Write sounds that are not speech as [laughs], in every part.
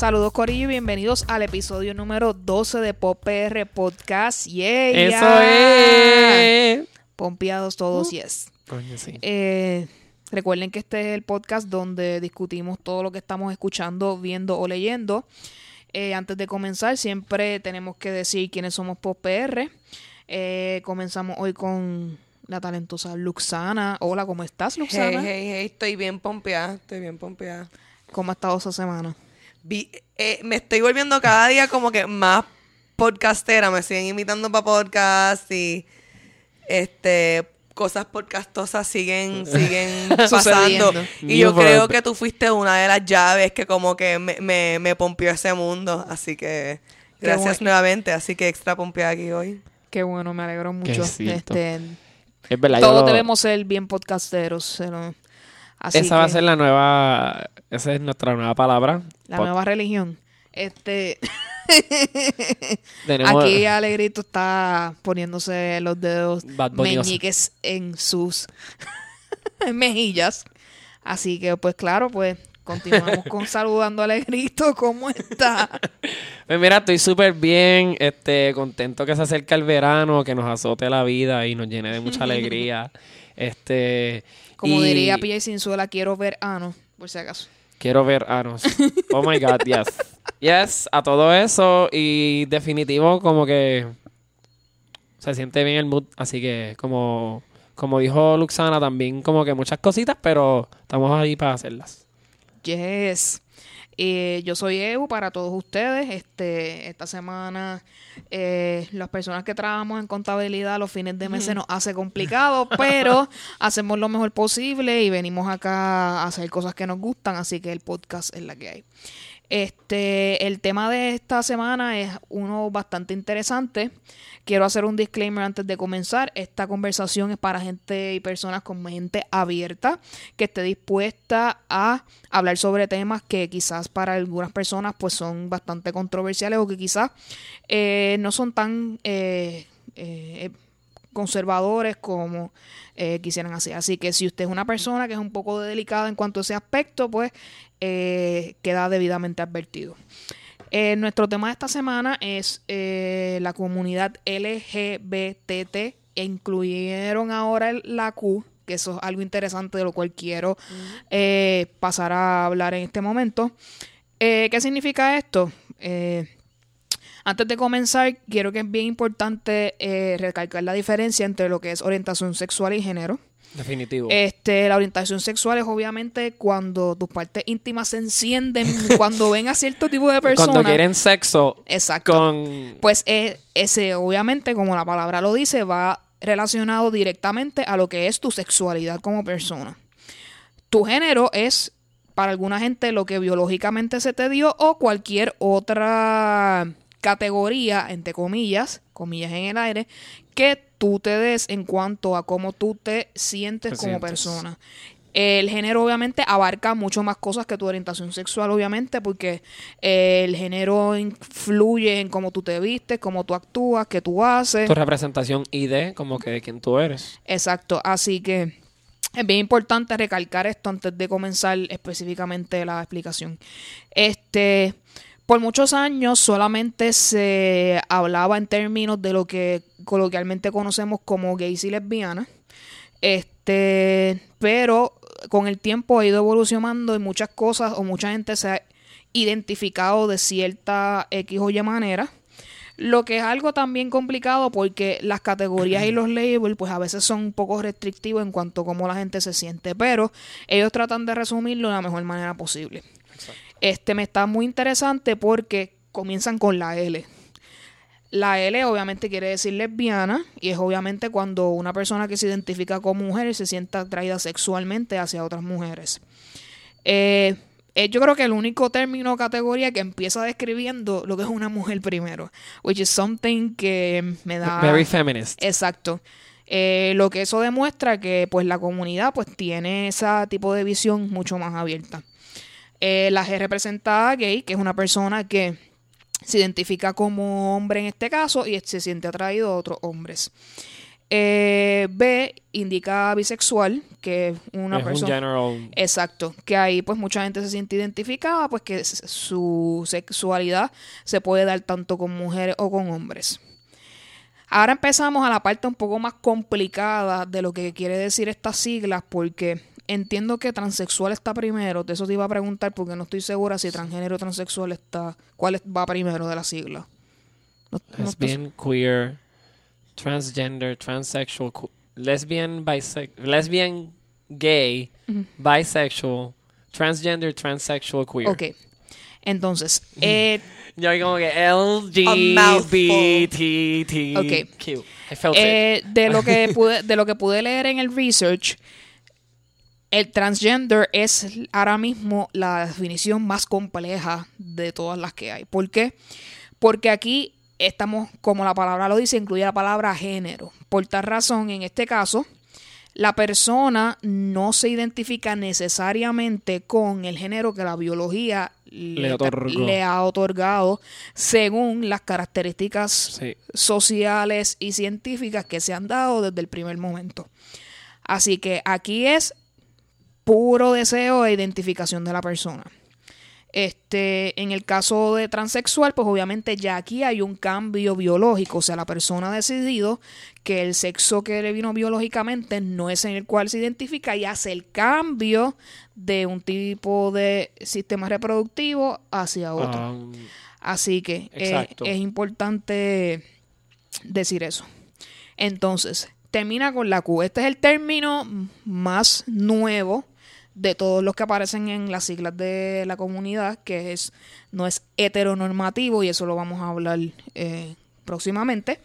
Saludos Corillo y bienvenidos al episodio número 12 de Pop PR Podcast. Yeah, Eso yeah. es. Pompeados todos, Uh. yes. Coño, sí. Eh, recuerden que este es el podcast donde discutimos todo lo que estamos escuchando, viendo o leyendo. Eh, antes de comenzar, siempre tenemos que decir quiénes somos Pop PR. Eh, comenzamos hoy con la talentosa Luxana. Hola, ¿cómo estás, Hey, Luxana? hey, hey, estoy bien pompeada, estoy bien pompeada. ¿Cómo ha estado esa semana? Vi- eh, me estoy volviendo cada día como que más podcastera, me siguen invitando para podcast y este cosas podcastosas siguen [laughs] siguen [laughs] pasando. Sucediendo. Y yo creo que tú fuiste una de las llaves que como que me, me, me pompió ese mundo, así que gracias bueno. nuevamente, así que extra pompeada aquí hoy. Qué bueno, me alegro mucho. Este, Es verdad, todos lo- debemos ser bien podcasteros. pero- Así esa va a ser la nueva. Esa es nuestra nueva palabra. La nueva religión. Este, [laughs] Tenemos aquí Alegrito está poniéndose los dedos meñiques en sus [laughs] mejillas. Así que, pues claro, pues continuamos con [laughs] saludando a Alegrito. ¿Cómo está? Pues mira, estoy súper bien, este, contento que se acerca el verano, que nos azote la vida y nos llene de mucha alegría. Este, Como y diría Pia Sinzuela, quiero ver ano, por si acaso. Quiero ver Anos. Oh my god, yes. Yes, a todo eso y definitivo como que se siente bien el mood, así que como como dijo Luxana también como que muchas cositas, pero estamos ahí para hacerlas. Yes. Eh, yo soy Evo para todos ustedes. Este, esta semana eh, las personas que trabajamos en contabilidad los fines de mes se nos hace complicado, [laughs] pero hacemos lo mejor posible y venimos acá a hacer cosas que nos gustan, así que el podcast es la que hay. Este, el tema de esta semana es uno bastante interesante. Quiero hacer un disclaimer antes de comenzar. Esta conversación es para gente y personas con mente abierta, que esté dispuesta a hablar sobre temas que quizás para algunas personas pues son bastante controversiales o que quizás eh, no son tan eh, eh, conservadores como eh, quisieran hacer. Así que si usted es una persona que es un poco delicada en cuanto a ese aspecto, pues eh, queda debidamente advertido. Eh, nuestro tema de esta semana es eh, la comunidad LGBTT e incluyeron ahora el- la Q, que eso es algo interesante de lo cual quiero eh, pasar a hablar en este momento. ¿Qué significa esto? Eh, antes de comenzar, quiero que es bien importante eh, recalcar la diferencia entre lo que es orientación sexual y género. Definitivo. Este, la orientación sexual es obviamente cuando tus partes íntimas se encienden [laughs] cuando ven a cierto tipo de personas. Cuando quieren sexo Exacto. con Pues eh, ese, obviamente, como la palabra lo dice, va relacionado directamente a lo que es tu sexualidad como persona. Tu género es, para alguna gente, lo que biológicamente se te dio o cualquier otra categoría, entre comillas, comillas en el aire, que tú te des en cuanto a cómo tú te sientes Te como sientes. persona. El género obviamente abarca mucho más cosas que tu orientación sexual, obviamente, porque el género influye en cómo tú te vistes, cómo tú actúas, qué tú haces. tu representación ID como que de quién tú eres. Exacto, así que es bien importante recalcar esto antes de comenzar específicamente la explicación. Este, por muchos años solamente se hablaba en términos de lo que coloquialmente conocemos como gays y lesbianas. Este, pero con el tiempo ha ido evolucionando y muchas cosas o mucha gente se ha identificado de cierta X o Y manera. Lo que es algo también complicado porque las categorías y los labels pues a veces son un poco restrictivos en cuanto a cómo la gente se siente, pero ellos tratan de resumirlo de la mejor manera posible. Este me está muy interesante porque comienzan con la L. La L obviamente quiere decir lesbiana y es obviamente cuando una persona que se identifica como mujer se siente atraída sexualmente hacia otras mujeres. Eh, eh, yo creo que el único término o categoría que empieza describiendo lo que es una mujer primero, which is something que me da... Very feminist. Exacto. Eh, lo que eso demuestra que pues la comunidad pues tiene ese tipo de visión mucho más abierta. Eh, la G representada gay, que es una persona que se identifica como hombre en este caso y se siente atraído a otros hombres. Eh, B indica bisexual, que es una es un persona... general. Exacto, que ahí pues mucha gente se siente identificada, pues que su sexualidad se puede dar tanto con mujeres o con hombres. Ahora empezamos a la parte un poco más complicada de lo que quiere decir estas siglas, porque entiendo que transexual está primero, de eso te iba a preguntar porque no estoy segura si transgénero o transexual está, cuál va primero de la sigla. No- no estoy- Lesbian, queer, transgender, transsexual, lesbian, bisex, lesbian, gay, bisexual, transgender, transsexual, queer. Ok, entonces, [laughs] eh, Yo como que. I felt it. Eh, de lo que [laughs] pude, de lo que pude leer en el research, el transgender es ahora mismo la definición más compleja de todas las que hay. ¿Por qué? Porque aquí estamos, como la palabra lo dice, incluye la palabra género. Por tal razón, en este caso, la persona no se identifica necesariamente con el género que la biología Le ha otorgado según las características Sí. sociales y científicas que se han dado desde el primer momento. Así que aquí es puro deseo e identificación de la persona. Este, en el caso de transexual, pues obviamente ya aquí hay un cambio biológico, o sea, la persona ha decidido que el sexo que le vino biológicamente no es en el cual se identifica y hace el cambio de un tipo de sistema reproductivo hacia otro. Um, Así que eh, Exacto. es importante decir eso. Entonces, termina con la Q. Este es el término más nuevo de todos los que aparecen en las siglas de la comunidad, que es no es heteronormativo, y eso lo vamos a hablar eh, próximamente,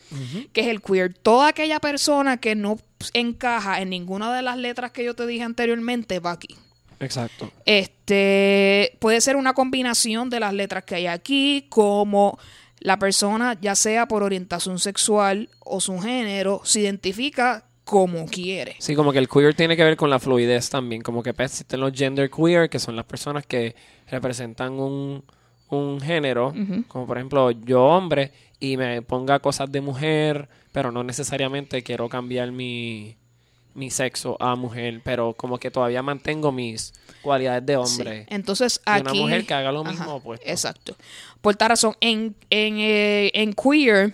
que es el queer. Toda aquella persona que no encaja en ninguna de las letras que yo te dije anteriormente va aquí. exacto. Este puede ser una combinación de las letras que hay aquí, como la persona, ya sea por orientación sexual o su género, se identifica como quiere. Sí, como que el queer tiene que ver con la fluidez también. Como que pues, existen los gender queer, que son las personas que representan un, un género. Como por ejemplo, yo hombre y me ponga cosas de mujer, pero no necesariamente quiero cambiar mi, mi sexo a mujer, pero como que todavía mantengo mis cualidades de Sí. hombre. Entonces Y aquí una mujer que haga lo mismo Ajá, opuesto. Exacto. Por tal razón, en, en, eh, en queer,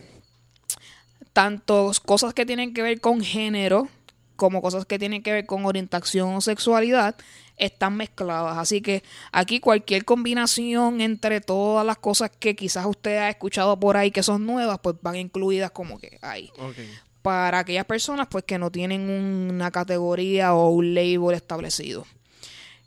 tanto cosas que tienen que ver con género como cosas que tienen que ver con orientación o sexualidad están mezcladas. Así que aquí cualquier combinación entre todas las cosas que quizás usted ha escuchado por ahí que son nuevas, pues van incluidas como que ahí. Para aquellas personas pues que no tienen una categoría o un label establecido.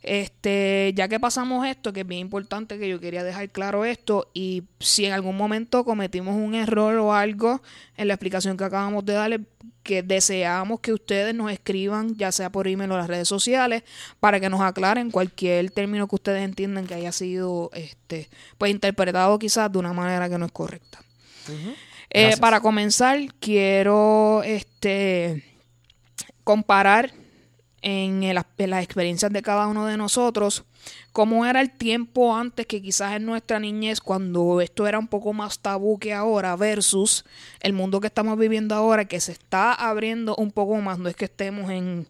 Este, ya que pasamos esto, que es bien importante que yo quería dejar claro esto, y si en algún momento cometimos un error o algo en la explicación que acabamos de darle, que deseamos que ustedes nos escriban, ya sea por email o las redes sociales, para que nos aclaren cualquier término que ustedes entiendan que haya sido este, pues interpretado quizás de una manera que no es correcta. Eh, para comenzar, quiero este comparar en, el- las experiencias de cada uno de nosotros cómo era el tiempo antes que quizás en nuestra niñez cuando esto era un poco más tabú que ahora versus el mundo que estamos viviendo ahora que se está abriendo un poco más. No es que estemos en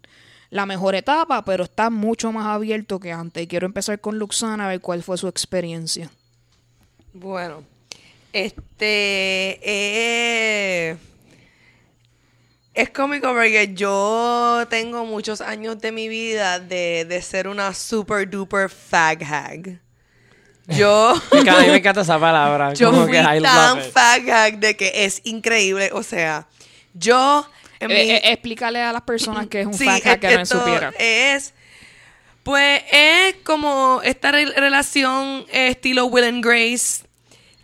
la mejor etapa pero está mucho más abierto que antes. Y quiero empezar con Luxana a ver cuál fue su experiencia. Bueno, este eh, es cómico porque yo tengo muchos años de mi vida de, de ser una super duper fag hag. Yo, [laughs] Me encanta- a mí me encanta esa palabra. yo como fui que I tan love it. fag hag de que es increíble. O sea, yo en Eh, mi- eh, explícale a las personas que es un Sí, fact que no esto supiera Es, pues, es como esta re- relación eh, estilo Will and Grace,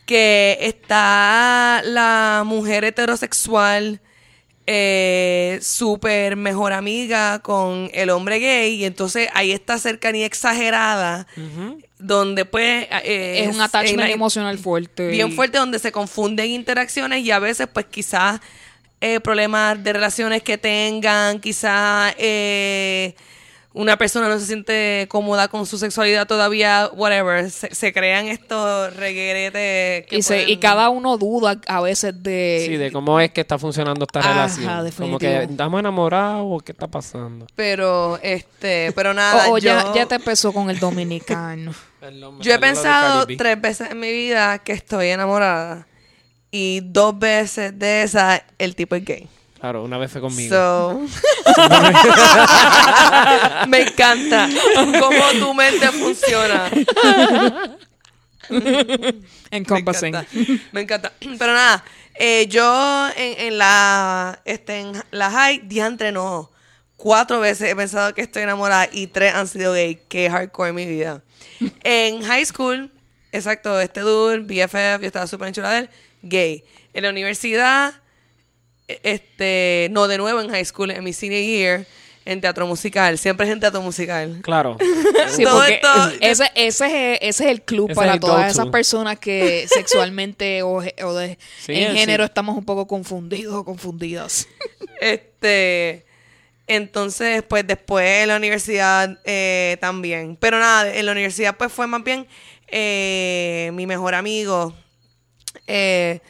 que está la mujer heterosexual eh, súper mejor amiga con el hombre gay, y entonces hay esta cercanía exagerada, donde pues... eh, es un attachment la- emocional fuerte. bien fuerte donde se confunden interacciones y a veces pues quizás eh, problemas de relaciones que tengan, quizás eh, una persona no se siente cómoda con su sexualidad todavía, whatever, se, se crean estos regueretes. que Y, se- y pueden- cada uno duda a veces de... Sí, de cómo es que está funcionando esta Ajá, relación. Como que estamos enamorados o qué está pasando. Pero, este, pero [laughs] nada, o, o ya, yo, ya te empezó con el dominicano. [laughs] yo he pensado tres veces en mi vida que estoy enamorada. Y dos veces de esas, el tipo es gay. Claro, una vez conmigo. So, [laughs] me encanta cómo tu mente funciona. Encompassing. Me encanta. Me encanta. Pero nada, eh, yo en, en la este, en la high, diantre no. Cuatro veces he pensado que estoy enamorada y tres han sido gay. Qué hardcore en mi vida. En high school, exacto, este dude, BFF, yo estaba súper enchulada de él, gay. En la universidad, este, no, de nuevo en high school, en mi senior year, en teatro musical. Siempre es en teatro musical. Claro. Sí, Todo porque esto- ese, ese, es, ese es el club Ese para el todas esas personas que [laughs] sexualmente o, o de, Sí, en género estamos un poco confundidos o confundidas. Este, entonces, pues después en la universidad eh, también. Pero nada, en la universidad pues fue más bien eh, mi mejor amigo. Eh,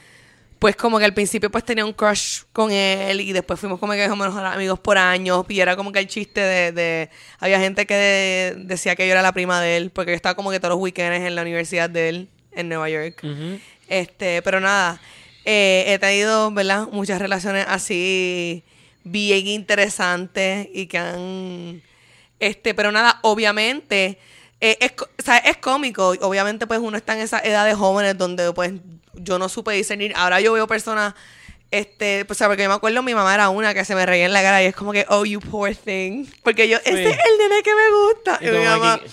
pues como que al principio pues tenía un crush con él y después fuimos como que mejores amigos por años y era como que el chiste de... de- había gente que de- decía que yo era la prima de él porque yo estaba como que todos los weekends en la universidad de él en Nueva York. Este, pero nada, eh, he tenido, ¿verdad? Muchas relaciones así bien interesantes y que han, este, pero nada, obviamente, eh, es, co- o sea, es cómico, obviamente pues uno está en esa edad de jóvenes donde pues yo no supe discernir, ahora yo veo personas, este, pues, o sea, porque yo me acuerdo mi mamá era una que se me reía en la cara y es como que, oh, you poor thing, porque yo, ese es el nene que me gusta, Y y, mi como mamá, aquí-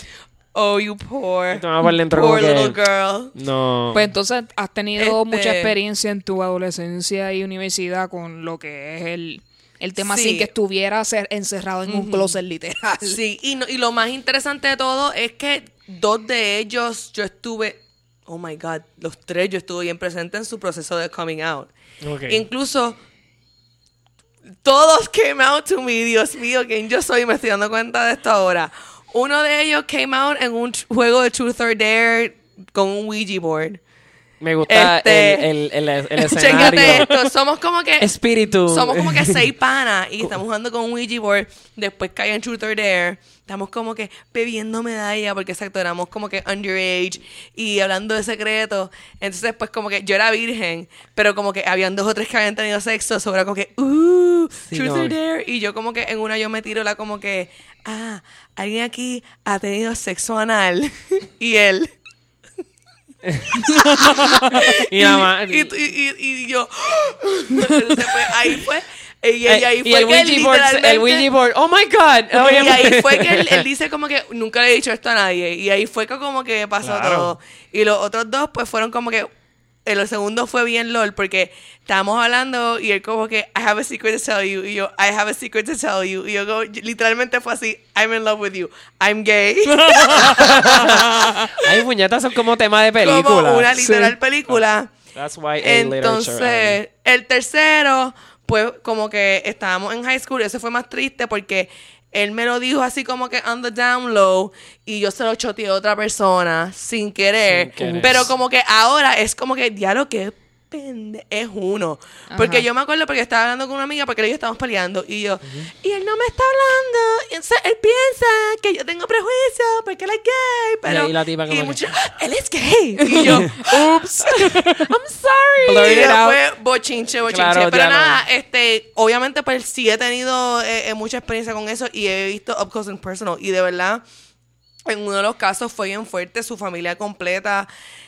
oh, you poor, poor que- little girl. No. Pues entonces has tenido Este- mucha experiencia en tu adolescencia y universidad con lo que es el, el tema Sí. sin que estuviera ser encerrado en un closet literal. Sí, y, no- y lo más interesante de todo es que dos de ellos yo estuve, oh my God, los tres yo estuve bien presente en su proceso de coming out. Incluso todos came out to me, Dios mío, quién yo soy, me estoy dando cuenta de esto ahora. Uno de ellos came out en un juego de Truth or Dare con un Ouija board. Me gusta Este- el, el, el, el [laughs] escenario. esto, somos como que Espíritu. Somos como que seis [laughs] panas y estamos jugando con un Ouija board. Después cae en Truth or Dare. Estamos como que bebiendo medalla porque exacto, éramos como que underage y hablando de secretos. Entonces, pues como que yo era virgen, pero como que habían dos o tres que habían tenido sexo. Sobre como que, uh, Sí, Truth no. or Dare. Y yo como que en una yo me tiro la como que, ah, alguien aquí ha tenido sexo anal. [laughs] y él. [laughs] y la ma- y, y, y- y yo Entonces, [laughs] pues, ahí fue y, y Eh, ahí y fue el que él Ouija board, el Ouija board, oh my god. Oh, y ahí fue que él, él [laughs] dice como que nunca le he dicho esto a nadie y ahí fue que como que pasó Claro. todo y los otros dos pues fueron como que el segundo fue bien lol porque estábamos hablando y él como que I have a secret to tell you y yo I have a secret to tell you y yo como- literalmente fue así I'm in love with you I'm gay [laughs] [laughs] Ay, puñetas son como tema de película. como una literal Sí. película That's why. Entonces, el tercero, pues como que estábamos en high school, ese fue más triste porque él me lo dijo así como que on the down low y yo se lo choteé a otra persona sin querer. Sin querer. Pero como que ahora es como que, diablo, que pende es uno. Porque Ajá. yo me acuerdo porque estaba hablando con una amiga porque ellos estábamos peleando y yo, y él no me está hablando, y entonces él piensa que yo tengo prejuicios porque él es gay, pero... ahí la tipa que- mucho, él es gay. Y yo, [laughs] Ups. [laughs] I'm sorry. Blurt Y después bochinche, bochinche. Claro, Pero ya no. nada, este, obviamente, pues sí he tenido eh, eh, mucha experiencia con eso y he visto up close and personal. Y de verdad, en uno de los casos fue bien fuerte, su familia completa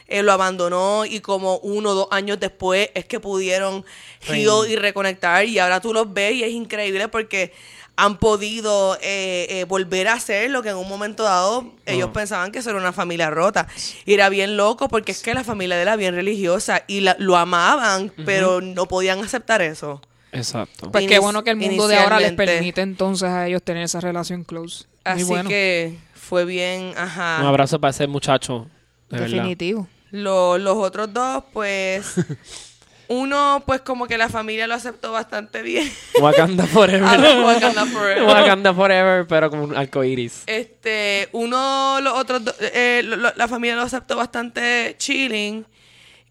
eh, lo abandonó y como uno o dos años después es que pudieron heal y reconectar y ahora tú los ves y es increíble porque han podido eh, eh, volver a hacer lo que en un momento dado ellos pensaban que eso era una familia rota. Y era bien loco porque es que la familia de él era bien religiosa y la- lo amaban, pero no podían aceptar eso. Exacto. Pues qué bueno que el mundo de ahora les permite entonces a ellos tener esa relación close. Muy Así bueno. que fue bien, ajá. Un abrazo para ese muchacho. De verdad. Lo- los otros dos, pues. [laughs] uno, pues como que la familia lo aceptó bastante bien. Wakanda [laughs] Forever. A los Wakanda Forever. Wakanda Forever, pero como un arcoiris. Este, uno, los otros, do- eh, lo- lo- la familia lo aceptó bastante chilling.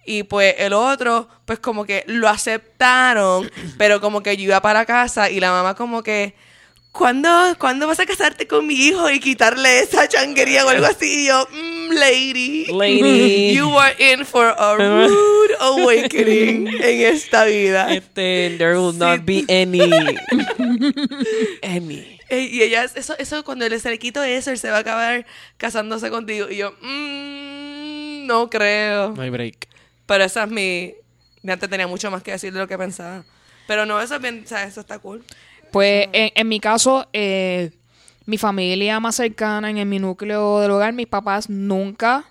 Y pues el otro, pues como que lo aceptaron, [clears throat] pero como que yo iba para casa y la mamá como que, ¿cuándo, ¿cuándo vas a casarte con mi hijo y quitarle esa changuería o algo así? Y yo, mm, lady, Lady. you are in for a [laughs] rude awakening en esta vida. Este, there will not be any. [laughs] any. Y ella, eso, eso cuando le se le quito eso, él se va a acabar casándose contigo. Y yo, mm, no creo. No hay break. Pero esa es mi... Mi antes tenía mucho más que decir de lo que pensaba. Pero no, eso es bien, o sea, eso está cool. Pues en, en mi caso, eh, mi familia más cercana, en, mi núcleo del hogar, mis papás nunca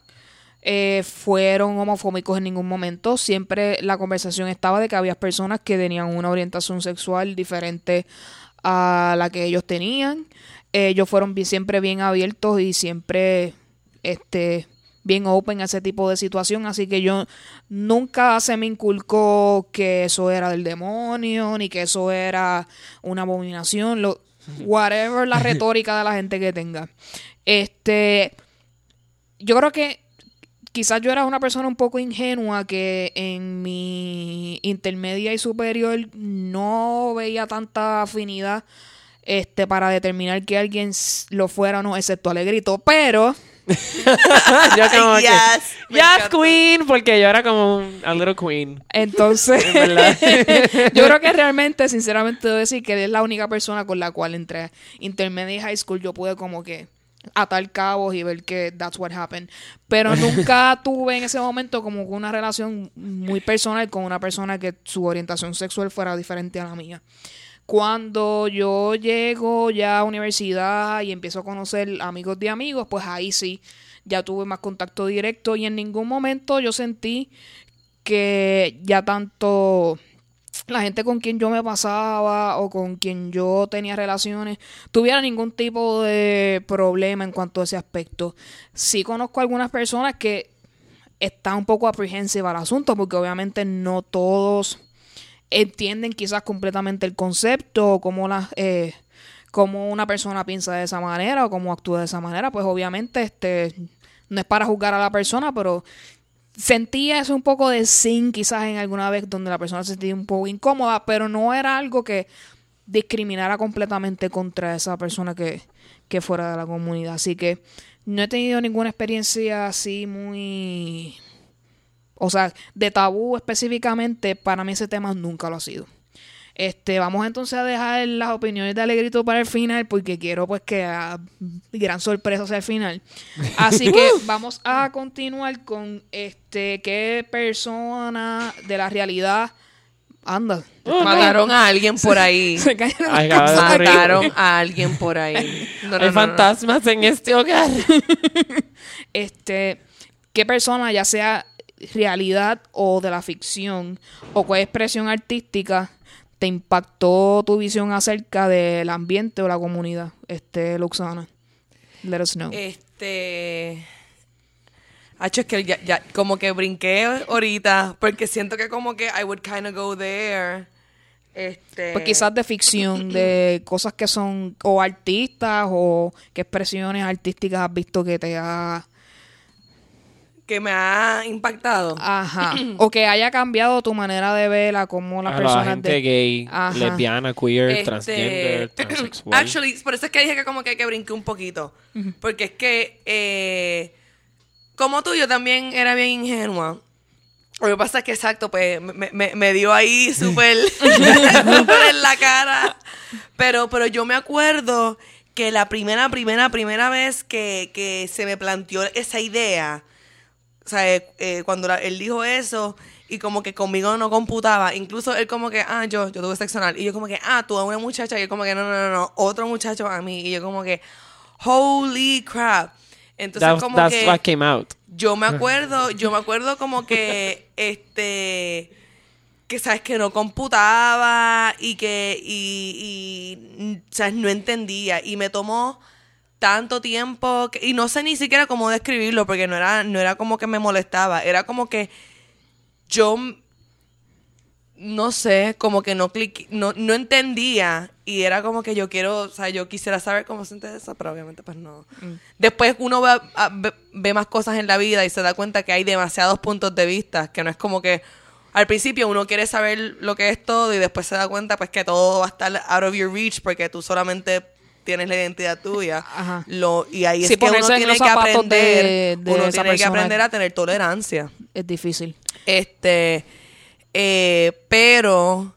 eh, fueron homofóbicos en ningún momento. Siempre la conversación estaba de que había personas que tenían una orientación sexual diferente a la que ellos tenían. Ellos fueron siempre bien abiertos y siempre este bien open a ese tipo de situación, así que yo nunca se me inculcó que eso era del demonio, ni que eso era una abominación, lo, whatever la [laughs] retórica de la gente que tenga. Este, yo creo que quizás yo era una persona un poco ingenua que en mi intermedia y superior no veía tanta afinidad este para determinar que alguien lo fuera o no, excepto Alegrito, pero [laughs] yo como que. Yes. Queen, porque yo era como un a little queen. Entonces, [laughs] yo creo que realmente, sinceramente, debo decir que es la única persona con la cual entre intermedia y high school yo pude como que atar cabos y ver que that's what happened. Pero [laughs] nunca tuve en ese momento como que una relación muy personal con una persona que su orientación sexual fuera diferente a la mía. Cuando yo llego ya a universidad y empiezo a conocer amigos de amigos, pues ahí sí, ya tuve más contacto directo y en ningún momento yo sentí que ya tanto la gente con quien yo me pasaba o con quien yo tenía relaciones tuviera ningún tipo de problema en cuanto a ese aspecto. Sí conozco algunas personas que están un poco apprehensive al asunto porque obviamente no todos entienden quizás completamente el concepto o cómo las eh, cómo una persona piensa de esa manera o cómo actúa de esa manera pues obviamente este no es para juzgar a la persona pero sentía eso un poco de sin quizás en alguna vez donde la persona se sentía un poco incómoda pero no era algo que discriminara completamente contra esa persona que, que fuera de la comunidad. Así que no he tenido ninguna experiencia así muy o sea, de tabú específicamente, para mí ese tema nunca lo ha sido. Este, vamos entonces a dejar las opiniones de Alegrito para el final, porque quiero pues que ah, gran sorpresa hacia el final. Así que [laughs] vamos a continuar con este qué persona de la realidad anda. [laughs] Mataron a alguien por ahí. Se Ay. Mataron a alguien por ahí. No, no, Hay no, no. fantasmas en este hogar. [laughs] este, qué persona, ya sea realidad o de la ficción, o cuál expresión artística te impactó tu visión acerca del ambiente o la comunidad, este, Luxana. Let us know. Este. Hacho, es que ya, ya como que brinqué ahorita, porque siento que como que I would kind of go there. Este. pues quizás de ficción, de [clears throat] cosas que son o artistas o qué expresiones artísticas has visto que te ha... Que me ha impactado. Ajá. [clears throat] o que haya cambiado tu manera de ver a cómo las A la personas gente de... gay, Ajá. lesbiana, queer, Este, transgender, [clears throat] transexual. Actually, por eso es que dije que como que, que brinqué un poquito. Porque es que, eh, como tú, yo también era bien ingenua. Lo que pasa es que, exacto, pues me, me- me dio ahí [laughs] súper súper en la cara. Pero, pero yo me acuerdo que la primera, primera, primera vez que, que se me planteó esa idea, o sea, eh, eh, cuando la- él dijo eso y como que conmigo no computaba, incluso él como que, ah, yo, yo tuve sexo anal, y yo como que, ah, tú a una muchacha, y yo como que, no, no, no, no, otro muchacho a mí, y yo como que, holy crap. Entonces That- como that's que what came out. yo me [laughs] acuerdo, yo me acuerdo como que, este, que sabes que no computaba y que, y, y, sabes, no entendía y me tomó tanto tiempo que- y no sé ni siquiera cómo describirlo porque no era, no era como que me molestaba, era como que yo no sé, como que no clic, no, no entendía y era como que yo quiero, o sea, yo quisiera saber cómo se siente eso, pero obviamente pues no. Después uno ve, a- ve- ve más cosas en la vida y se da cuenta que hay demasiados puntos de vista, que no es como que al principio uno quiere saber lo que es todo y después se da cuenta pues que todo va a estar out of your reach porque tú solamente tienes la identidad tuya. Ajá. Lo, y ahí Sí, es que uno tiene que aprender, de- de uno tiene que aprender a tener tolerancia. Es difícil. Este, eh, pero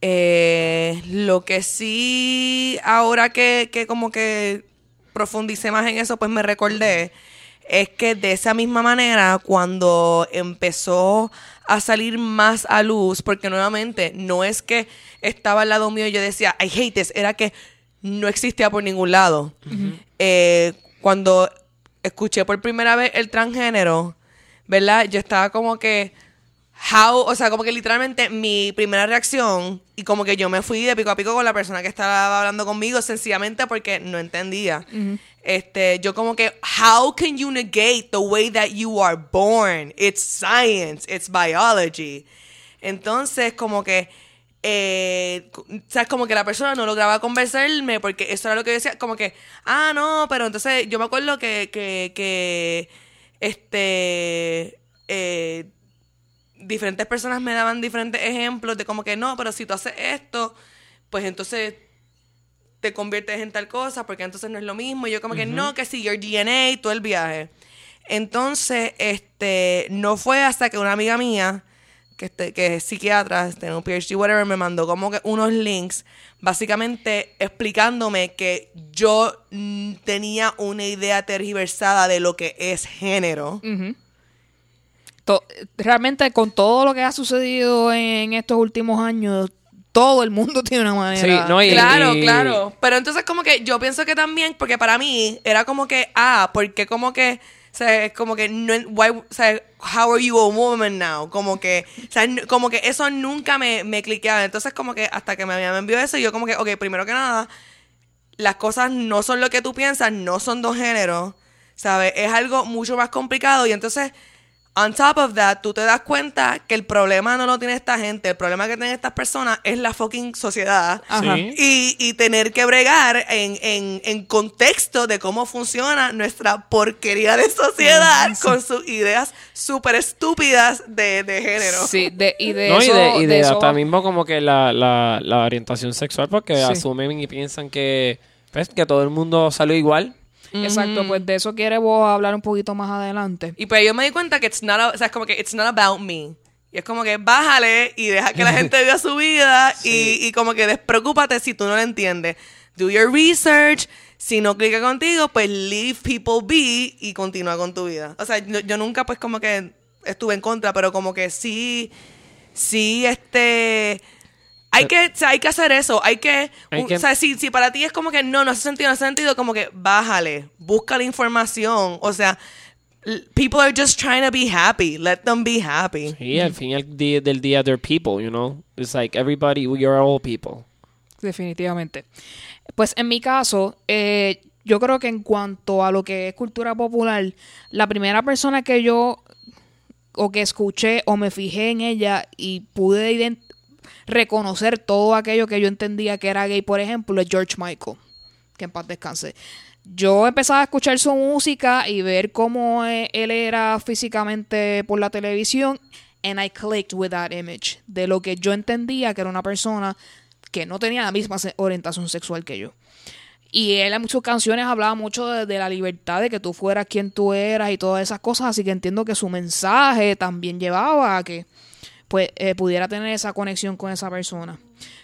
eh, lo que sí, ahora que, que como que profundicé más en eso, pues me recordé, es que de esa misma manera, cuando empezó a salir más a luz, porque nuevamente no es que estaba al lado mío y yo decía, I hate this, era que no existía por ningún lado. Eh, cuando escuché por primera vez el transgénero, ¿verdad? Yo estaba como que, how, o sea, como que literalmente mi primera reacción y como que yo me fui de pico a pico con la persona que estaba hablando conmigo sencillamente porque no entendía. Este, yo como que, how can you negate the way that you are born? It's science, it's biology. Entonces, como que, eh, sabes, como que la persona no lograba convencerme porque eso era lo que yo decía, como que, ah, no, pero entonces yo me acuerdo que, que, que este, eh, diferentes personas me daban diferentes ejemplos de como que no, pero si tú haces esto, pues entonces te conviertes en tal cosa, porque entonces no es lo mismo. Y yo como que no, que si your DNA y todo el viaje. Entonces, este, no fue hasta que una amiga mía, que, este, que es psiquiatra, este, un PhD, whatever, me mandó como que unos links, básicamente explicándome que yo tenía una idea tergiversada de lo que es género. Realmente con todo lo que ha sucedido en estos últimos años, todo el mundo [laughs] tiene una manera. Sí, no, y- Claro, y- claro. Pero entonces como que yo pienso que también, porque para mí era como que, ah, porque como que, o sea, es como que, no, why, o sea, how are you a woman now? Como que, o sea, como que eso nunca me, me cliqueaba. Entonces como que hasta que me, me envió eso, yo como que, ok, primero que nada, las cosas no son lo que tú piensas, no son dos géneros, ¿sabes? Es algo mucho más complicado y entonces, on top of that, tú te das cuenta que el problema no lo tiene esta gente, el problema que tienen estas personas es la fucking sociedad. Ajá. Sí. Y, y tener que bregar en, en, en contexto de cómo funciona nuestra porquería de sociedad con sus ideas súper estúpidas de, de género. Sí, de, y de no, eso. y de, y de eso- hasta mismo como que la, la, la orientación sexual, porque Sí. asumen y piensan que, pues, que todo el mundo salió igual. Exacto, pues de eso quiere vos hablar un poquito más adelante. Y pues yo me di cuenta que it's not, a- o sea, es como que it's not about me. Y es como que bájale y deja que la [laughs] gente viva su vida y, y como que despreocúpate si tú no lo entiendes. Do your research. Si no clica contigo, pues leave people be y continúa con tu vida. O sea, yo, yo nunca pues como que estuve en contra, pero como que sí, sí, este... Hay que, o sea, hay que hacer eso, hay que, Hay un- que- o sea, si, si para ti es como que no, no hace sentido, no hace sentido, como que bájale, busca la información, o sea, people are just trying to be happy, let them be happy. Y al fin día, del día, they're people, you know? It's like everybody, we are all people. Definitivamente. Pues en mi caso, eh, yo creo que en cuanto a lo que es cultura popular, la primera persona que yo o que escuché o me fijé en ella y pude ident- reconocer todo aquello que yo entendía que era gay, por ejemplo, es George Michael, que en paz descanse. Yo empezaba a escuchar su música y ver cómo eh, él era físicamente por la televisión, and I clicked with that image, de lo que yo entendía que era una persona que no tenía la misma orientación sexual que yo. Y él en sus canciones hablaba mucho de, de la libertad, de que tú fueras quien tú eras y todas esas cosas, así que entiendo que su mensaje también llevaba a que pues eh, pudiera tener esa conexión con esa persona.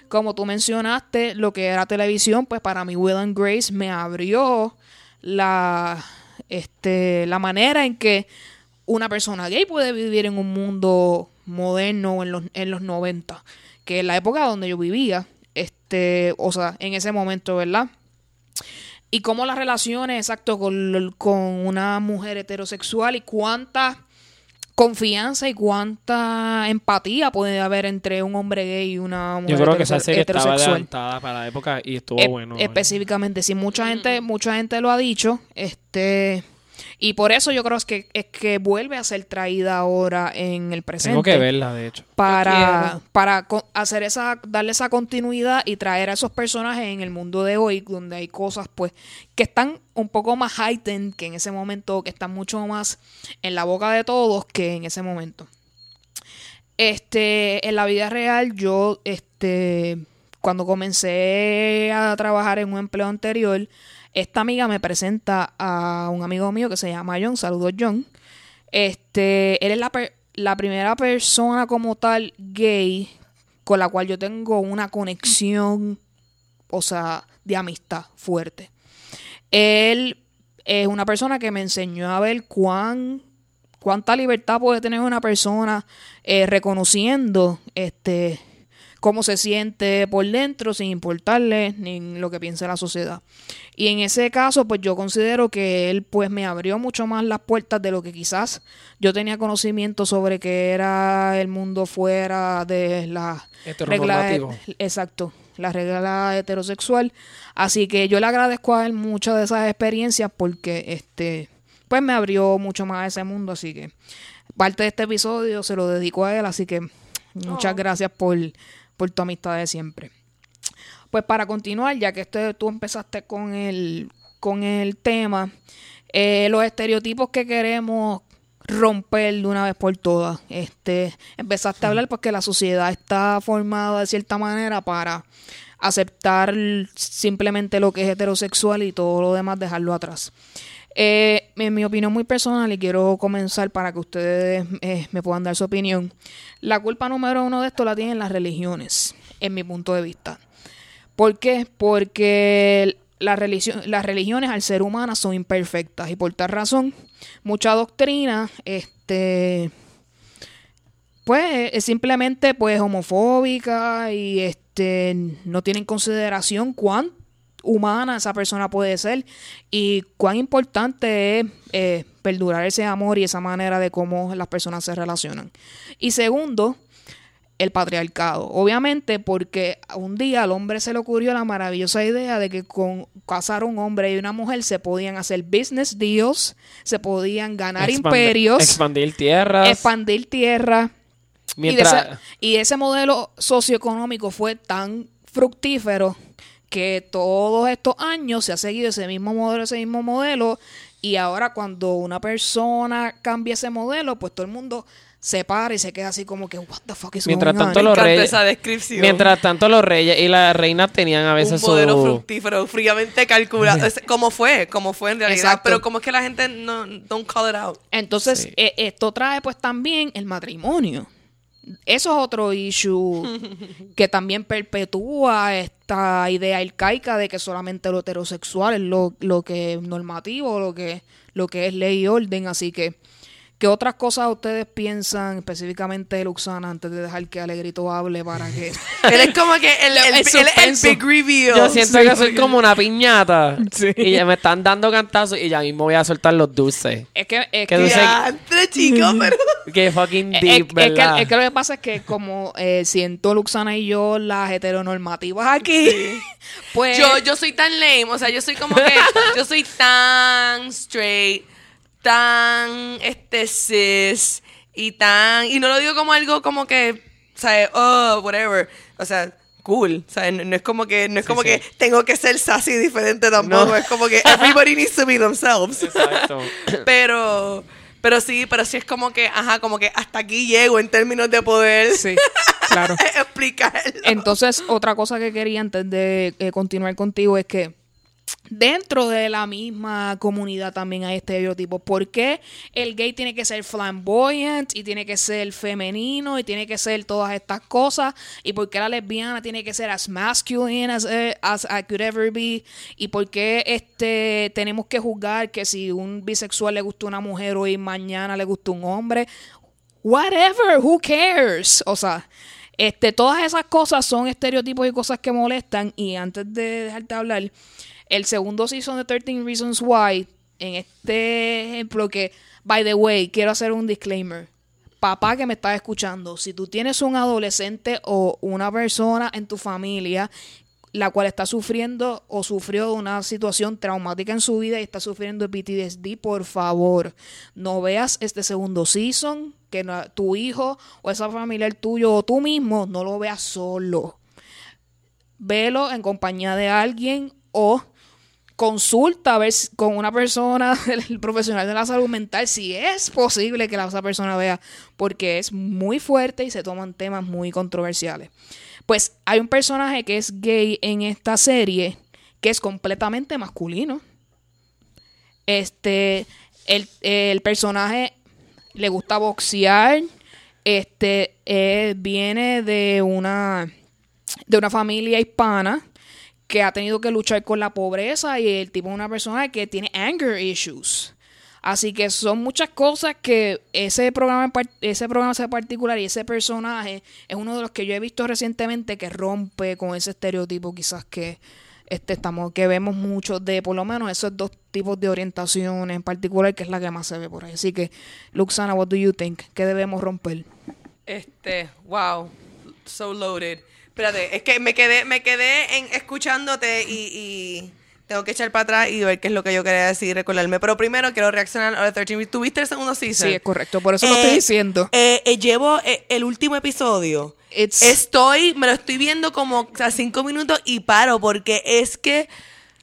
Como tú mencionaste, lo que era televisión, pues para mí Will and Grace me abrió la, este, la manera en que una persona gay puede vivir en un mundo moderno en los, en los 90, que es la época donde yo vivía, este, o sea, en ese momento, ¿verdad? Y cómo las relaciones, exacto, con, con una mujer heterosexual y cuánta confianza y cuánta empatía puede haber entre un hombre gay y una mujer Yo creo que esa serie estaba adelantada para la época y estuvo E- bueno. Específicamente, sí, mucha gente, mucha gente lo ha dicho. Este, Y por eso yo creo es que, es que vuelve a ser traída ahora en el presente. Tengo que verla, de hecho. Para, para hacer esa, darle esa continuidad y traer a esos personajes en el mundo de hoy, donde hay cosas pues que están un poco más heightened que en ese momento, que están mucho más en la boca de todos que en ese momento. Este, en la vida real, yo, este, cuando comencé a trabajar en un empleo anterior, esta amiga me presenta a un amigo mío que se llama John. Saludos, John. Este, él es la, la primera persona como tal gay con la cual yo tengo una conexión, o sea, de amistad fuerte. Él es una persona que me enseñó a ver cuán cuánta libertad puede tener una persona eh, reconociendo este cómo se siente por dentro sin importarle ni lo que piense la sociedad. Y en ese caso, pues yo considero que él pues me abrió mucho más las puertas de lo que quizás yo tenía conocimiento sobre que era el mundo fuera de la regla exacto, la regla heterosexual. Así que yo le agradezco a él muchas de esas experiencias porque este pues me abrió mucho más a ese mundo, así que parte de este episodio se lo dedico a él, así que muchas gracias por, por tu amistad de siempre. Pues para continuar, ya que este, tú empezaste con el, con el tema, eh, los estereotipos que queremos romper de una vez por todas. Este, empezaste a hablar porque la sociedad está formada de cierta manera para aceptar simplemente lo que es heterosexual y todo lo demás dejarlo atrás. Eh, en mi opinión muy personal, y quiero comenzar para que ustedes eh, me puedan dar su opinión, la culpa número uno de esto la tienen las religiones, en mi punto de vista. ¿Por qué? Porque las religiones al ser humano son imperfectas y por tal razón mucha doctrina este pues es simplemente pues homofóbica y este no tiene en consideración cuán humana esa persona puede ser y cuán importante es eh, perdurar ese amor y esa manera de cómo las personas se relacionan. Y segundo, el patriarcado. Obviamente porque un día al hombre se le ocurrió la maravillosa idea de que con casar un hombre y una mujer se podían hacer business deals, se podían ganar Expand- imperios, Expandir tierras. expandir tierra. mientras, Y, ese, y ese modelo socioeconómico fue tan fructífero que todos estos años se ha seguido ese mismo modelo, ese mismo modelo. Y ahora cuando una persona cambia ese modelo, pues todo el mundo se para y se queda así como que, what the fuck is Mientras going on?" tanto, Me los reyes- esa descripción. mientras tanto, los reyes y las reinas tenían a veces un modelo su... fructífero, fríamente calculado. Es- como fue, como fue en realidad. Exacto. Pero como es que la gente no don't call it out. Entonces, Sí. eh, esto trae pues también el matrimonio. Eso es otro issue [laughs] que también perpetúa esta idea arcaica de que solamente lo heterosexual es lo, lo que es normativo, lo que, lo que es ley y orden. Así que, ¿qué otras cosas ustedes piensan específicamente de Luxana antes de dejar que Alegrito hable para que... [laughs] Él es como que el, el, El él es el suspenso. big reveal. Yo siento Sí. que soy como una piñata. Sí. Y ya me están dando cantazos y ya mismo voy a soltar los dulces. Es que... Es Que dulce- Diantre, chico, [laughs] pero... Que fucking deep, es, ¿verdad? que, es que lo que pasa es que como eh, siento Luxana y yo las heteronormativas aquí, [laughs] pues Yo, yo soy tan lame, o sea, yo soy como que, yo soy tan straight, tan, este, cis, y tan, y no lo digo como algo como que, o sea, oh, whatever, o sea, cool, o sea, no, no es como que, no es como sí. que tengo que ser sassy diferente tampoco, No. es como que everybody needs to be themselves. Exacto. [laughs] Pero, pero sí, pero sí es como que, ajá, como que hasta aquí llego en términos de poder sí, [laughs] claro. explicarlo. Entonces, otra cosa que quería antes de eh, continuar contigo es que dentro de la misma comunidad también hay estereotipos. ¿Por qué el gay tiene que ser flamboyant y tiene que ser femenino y tiene que ser todas estas cosas? ¿Y por qué la lesbiana tiene que ser as masculine as, eh, as I could ever be? ¿Y por qué este, tenemos que juzgar que si un bisexual le gusta una mujer hoy mañana le gusta un hombre? Whatever, who cares? O sea, este, todas esas cosas son estereotipos y cosas que molestan. Y antes de dejarte hablar, el segundo season de 13 Reasons Why, en este ejemplo que, by the way, quiero hacer un disclaimer. Papá que me está escuchando, si tú tienes un adolescente o una persona en tu familia la cual está sufriendo o sufrió una situación traumática en su vida y está sufriendo de PTSD, por favor, no veas este segundo season, que tu hijo o esa familiar tuyo o tú mismo no lo veas solo. Velo en compañía de alguien o consulta a ver con una persona, [laughs] el profesional de la salud mental, si es posible que la esa persona vea, porque es muy fuerte y se toman temas muy controversiales. Pues hay un personaje que es gay en esta serie que es completamente masculino. Este, el, el personaje le gusta boxear, este, eh, viene de una, de una familia hispana que ha tenido que luchar con la pobreza y el tipo es una persona que tiene anger issues. Así que son muchas cosas que ese programa, ese programa en particular y ese personaje es uno de los que yo he visto recientemente que rompe con ese estereotipo quizás que este estamos que vemos mucho de por lo menos esos dos tipos de orientaciones en particular que es la que más se ve por ahí. Así que Luxana, what do you think? ¿Qué debemos romper? Este, wow, so loaded. Espérate, es que me quedé, me quedé en escuchándote y, y tengo que echar para atrás y ver qué es lo que yo quería decir y recordarme. Pero primero quiero reaccionar a 13 Reasons. ¿Tuviste el segundo season? Sí, es correcto, por eso lo Eh, estoy diciendo. eh, eh, llevo eh, el último episodio. It's- Estoy, me lo estoy viendo como o sea, cinco minutos y paro porque es que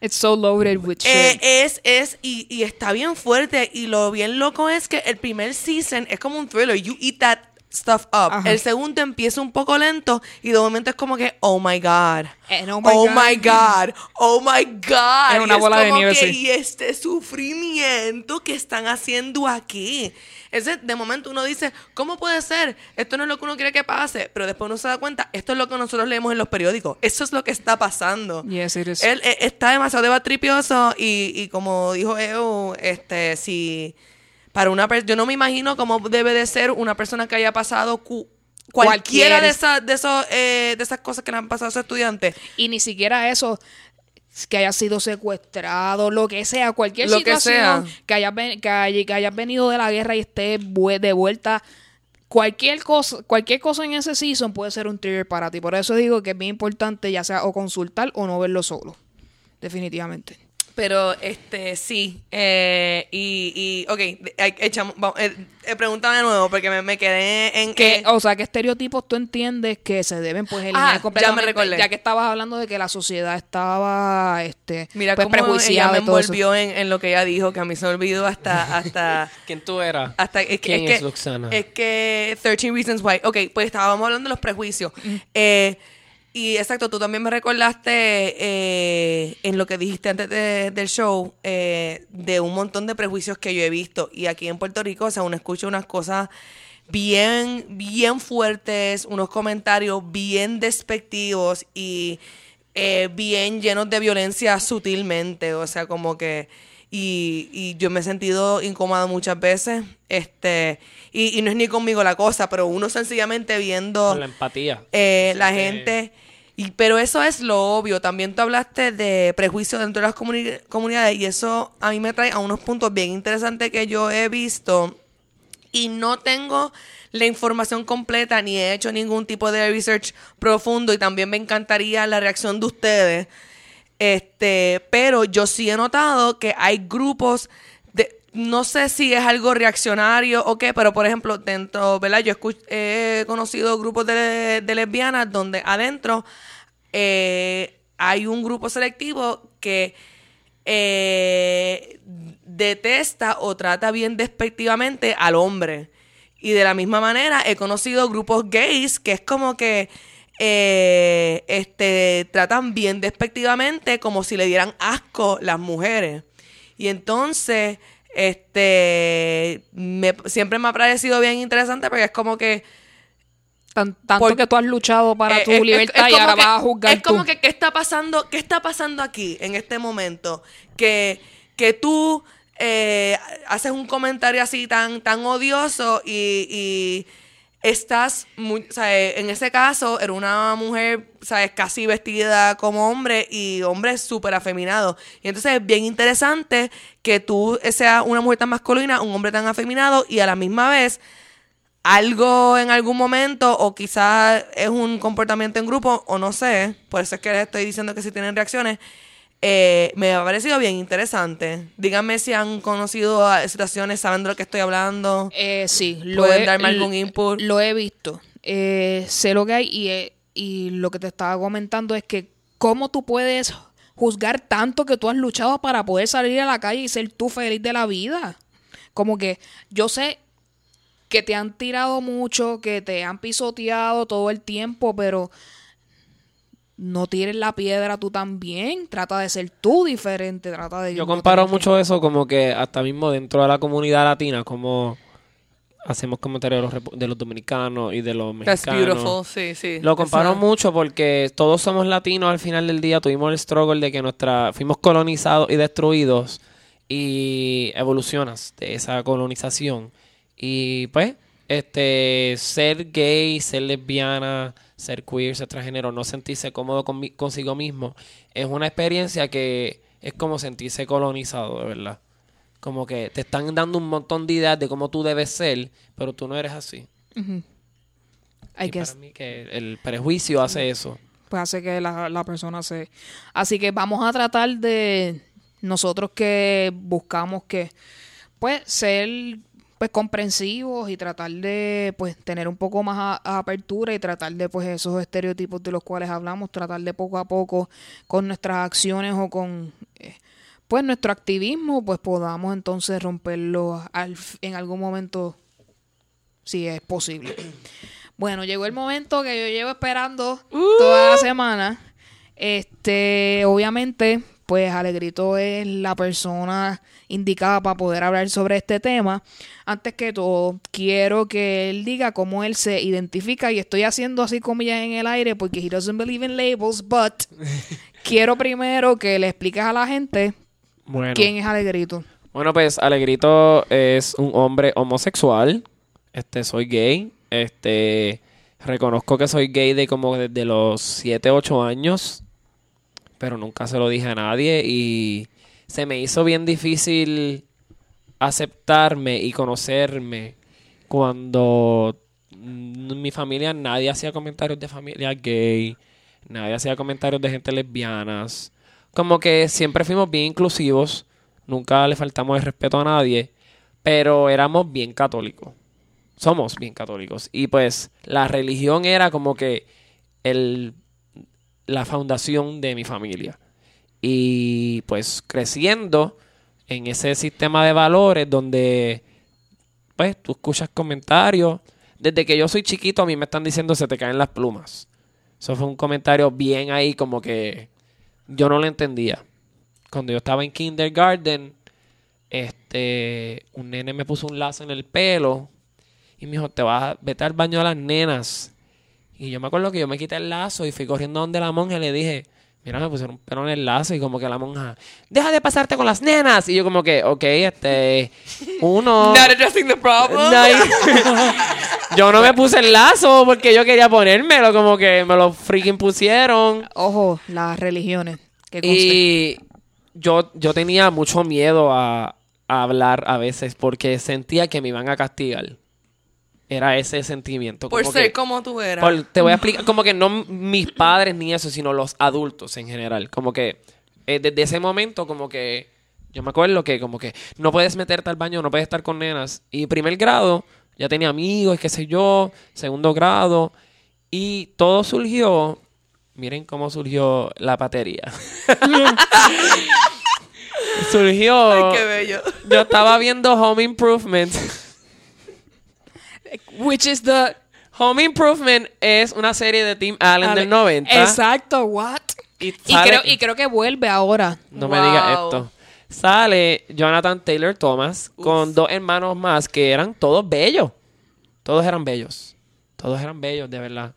It's so loaded with shit. eh, es, es, y, y está bien fuerte. Y lo bien loco es que el primer season es como un thriller. You eat that stuff up. Ajá. El segundo empieza un poco lento y de momento es como que, oh my God. And oh my oh God. my God. Oh my God. Es una Y bola de como nieve, que, sí. Y este sufrimiento que están haciendo aquí. Ese, de momento uno dice, ¿cómo puede ser? Esto no es lo que uno quiere que pase. Pero después uno se da cuenta, esto es lo que nosotros leemos en los periódicos. Eso es lo que está pasando. Yes, it is. Él eh, está demasiado debatripioso y, y como dijo Eu, este, si para una persona, yo no me imagino cómo debe de ser una persona que haya pasado cu- cualquiera Cualquier- de esas, de esos, eh, de esas cosas que le han pasado a esos estudiantes. Y ni siquiera eso, que haya sido secuestrado, lo que sea, cualquier Lo que situación sea. que, hayas, que, haya- que hayas venido de la guerra y estés de vuelta. Cualquier cosa, cualquier cosa en ese season puede ser un trigger para ti. Por eso digo que es bien importante ya sea o consultar o no verlo solo. Definitivamente. Pero, este, sí. eh, y, y, ok, echamos, vamos, eh, eh, pregúntame de nuevo porque me, me quedé en... Que, eh, o sea, ¿qué estereotipos tú entiendes que se deben pues eliminar Ah, ya me recordé. Ya que estabas hablando de que la sociedad estaba este Mira pues, cómo ella prejuiciada me todo eso. envolvió en, en lo que ella dijo, que a mí se me olvidó hasta... hasta [laughs] ¿Quién tú eras? Hasta, es que, ¿Quién es, es, que, Luxana? Es que 13 Reasons Why. Ok, pues estábamos hablando de los prejuicios. Eh, y exacto, tú también me recordaste eh, en lo que dijiste antes de- del show eh, de un montón de prejuicios que yo he visto. Y aquí en Puerto Rico, o sea, uno escucha unas cosas bien, bien fuertes, unos comentarios bien despectivos y eh, bien llenos de violencia sutilmente. O sea, como que. Y, y yo me he sentido incómoda muchas veces. Este. Y, y no es ni conmigo la cosa, pero uno sencillamente viendo Con la empatía. eh, la gente. Y, pero eso es lo obvio. También tú hablaste de prejuicios dentro de las comuni- comunidades y eso a mí me trae a unos puntos bien interesantes que yo he visto y no tengo la información completa ni he hecho ningún tipo de research profundo y también me encantaría la reacción de ustedes. Este, pero yo sí he notado que hay grupos no sé si es algo reaccionario o qué, pero por ejemplo, dentro, ¿verdad? Yo he conocido grupos de, de lesbianas donde adentro eh, hay un grupo selectivo que eh, detesta o trata bien despectivamente al hombre. Y de la misma manera he conocido grupos gays que es como que eh, este, tratan bien despectivamente como si le dieran asco las mujeres. Y entonces, este, me- siempre me ha parecido bien interesante porque es como que Tan- tanto Por- que tú has luchado para eh, tu es- libertad es y ahora que- vas a juzgar Es como tú. que, ¿qué está pasando? ¿Qué está pasando aquí, en este momento? Que, que tú eh, haces un comentario así tan, tan odioso y, y estás, muy, sea, eh, en ese caso, era una mujer, ¿sabes? Casi vestida como hombre y hombre súper afeminado. Y entonces es bien interesante que tú seas una mujer tan masculina, un hombre tan afeminado y a la misma vez algo en algún momento o quizás es un comportamiento en grupo o no sé, por eso es que les estoy diciendo que si tienen reacciones, eh, me ha parecido bien interesante. Díganme si han conocido ah, situaciones, saben de lo que estoy hablando. Eh, sí, lo ¿Pueden he, darme algún input? Lo he visto. Eh, sé lo que hay y, eh, y lo que te estaba comentando es que cómo tú puedes juzgar tanto que tú has luchado para poder salir a la calle y ser tú feliz de la vida. Como que yo sé que te han tirado mucho, que te han pisoteado todo el tiempo, pero no tires la piedra tú también. Trata de ser tú diferente. Trata de Yo no comparo que- mucho eso como que hasta mismo dentro de la comunidad latina, como hacemos comentarios de los, de los dominicanos y de los That's mexicanos. beautiful, sí, sí. Lo comparo mucho porque todos somos latinos al final del día. Tuvimos el struggle de que nuestra fuimos colonizados y destruidos y evolucionas de esa colonización. Y pues, este, ser gay, ser lesbiana, ser queer, ser transgénero, no sentirse cómodo consigo mismo, es una experiencia que es como sentirse colonizado, de verdad. Como que te están dando un montón de ideas de cómo tú debes ser, pero tú no eres así. Hay Y para mí que el prejuicio hace eso. pues hace que la, la persona se... Así que vamos a tratar de nosotros que buscamos que, pues, ser pues comprensivos y tratar de pues tener un poco más a- a apertura y tratar de pues esos estereotipos de los cuales hablamos tratar de poco a poco con nuestras acciones o con eh, pues nuestro activismo pues podamos entonces romperlo al, en algún momento si es posible bueno, llegó el momento que yo llevo esperando toda la semana. Este, obviamente, pues Alegrito es la persona indicada para poder hablar sobre este tema. Antes que todo, quiero que él diga cómo él se identifica y estoy haciendo así comillas en el aire porque he doesn't believe in labels, but [laughs] quiero primero que le expliques a la gente Bueno. quién es Alegrito. Bueno, pues Alegrito es un hombre homosexual. Este, soy gay. Este, reconozco que soy gay de como desde los 7, 8 años. Pero nunca se lo dije a nadie y se me hizo bien difícil aceptarme y conocerme cuando mi familia nadie hacía comentarios de familia gay, nadie hacía comentarios de gente lesbianas. Como que siempre fuimos bien inclusivos, nunca le faltamos el respeto a nadie, pero éramos bien católicos. Somos bien católicos. Y pues la religión era como que el, la fundación de mi familia. Y pues creciendo en ese sistema de valores donde pues tú escuchas comentarios. Desde que yo soy chiquito a mí me están diciendo se te caen las plumas. Eso fue un comentario bien ahí como que yo no lo entendía. Cuando yo estaba en kindergarten, este, un nene me puso un lazo en el pelo y me dijo, te vas a vete al baño de las nenas. Y yo me acuerdo que yo me quité el lazo y fui corriendo donde la monja y le dije, mira, me pusieron un pelo en el lazo y como que la monja, deja de pasarte con las nenas. Y yo como que, ok, este, uno... [laughs] Not addressing the problem. [laughs] Yo no me puse el lazo porque yo quería ponérmelo, como que me lo freaking pusieron. Ojo, las religiones. Que. Y yo, yo tenía mucho miedo a, a hablar a veces porque sentía que me iban a castigar. Era ese sentimiento. Por como ser que- como tú eras. por- te voy a explicar, como que no mis padres ni eso, sino los adultos en general. Como que eh, desde ese momento, como que yo me acuerdo que como que no puedes meterte al baño, no puedes estar con nenas. Y primer grado, ya tenía amigos, qué sé yo, segundo grado. Y todo surgió, miren cómo surgió la patería. [laughs] surgió, Ay, qué bello. yo estaba viendo Home Improvement. Which is the... Home Improvement es una serie de Tim Allen del 90. Exacto, what? Y, creo, y creo que vuelve ahora. No me digas esto. Sale Jonathan Taylor Thomas con dos hermanos más que eran todos bellos. Todos eran bellos. Todos eran bellos, de verdad.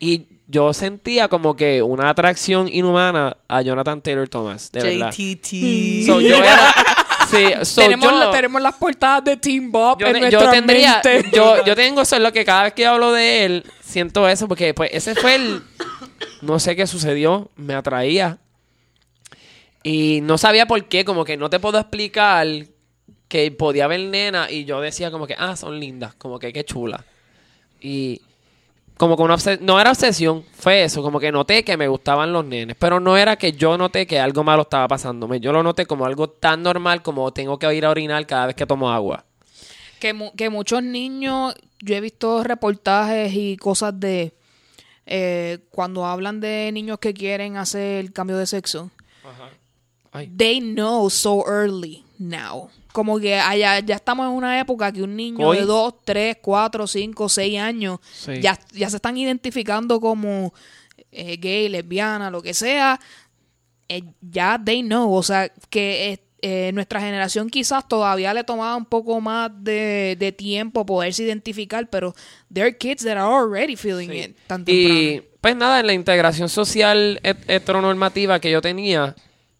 Y yo sentía como que una atracción inhumana a Jonathan Taylor Thomas, de verdad. JTT. So, yo era- [laughs] sí, so, tenemos, yo- la- tenemos las portadas de Team Bob yo, en te- nuestra yo tendría, mente. yo, yo tengo eso, es lo que cada vez que hablo de él, siento eso, porque pues ese fue el, no sé qué sucedió, me atraía. Y no sabía por qué, como que no te puedo explicar que podía ver nena y yo decía como que, ah, son lindas, como que qué chula. Y como que una no era obsesión, fue eso, como que noté que me gustaban los nenes, pero no era que yo noté que algo malo estaba pasándome, yo lo noté como algo tan normal como tengo que ir a orinar cada vez que tomo agua. Que, mu- que muchos niños, yo he visto reportajes y cosas de eh, cuando hablan de niños que quieren hacer el cambio de sexo. Ay. They know so early now. Como que allá, ya estamos en una época que un niño Hoy- de 2, 3, 4, 5, 6 años Sí. ya, ya se están identificando como eh, gay, lesbiana, lo que sea. Eh, ya they know. O sea, que eh, nuestra generación quizás todavía le tomaba un poco más de, de tiempo poderse identificar, pero there are kids that are already feeling Sí. it tan Y pues nada, en la integración social het- heteronormativa que yo tenía,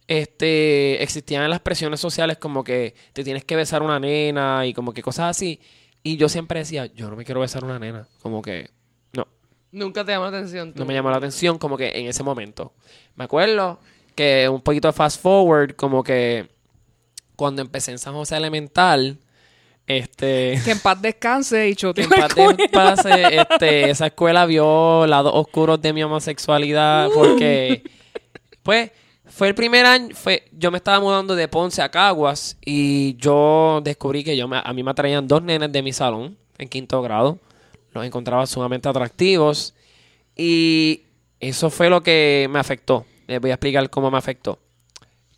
este, existían las presiones sociales como que te tienes que besar una nena y como que cosas así. Y yo siempre decía, yo no me quiero besar una nena. Como que, no, Nunca te llama la atención. tú. no me llamó la atención como que en ese momento. Me acuerdo que un poquito de fast forward, como que cuando empecé en San José Elemental, este... Que en paz descanse y [laughs] Que en paz descanse, este, esa escuela vio lados oscuros de mi homosexualidad porque, pues, fue el primer año, fue, yo me estaba mudando de Ponce a Caguas y yo descubrí que yo a mí me atraían dos nenes de mi salón en quinto grado. Los encontraba sumamente atractivos y eso fue lo que me afectó. Les voy a explicar cómo me afectó.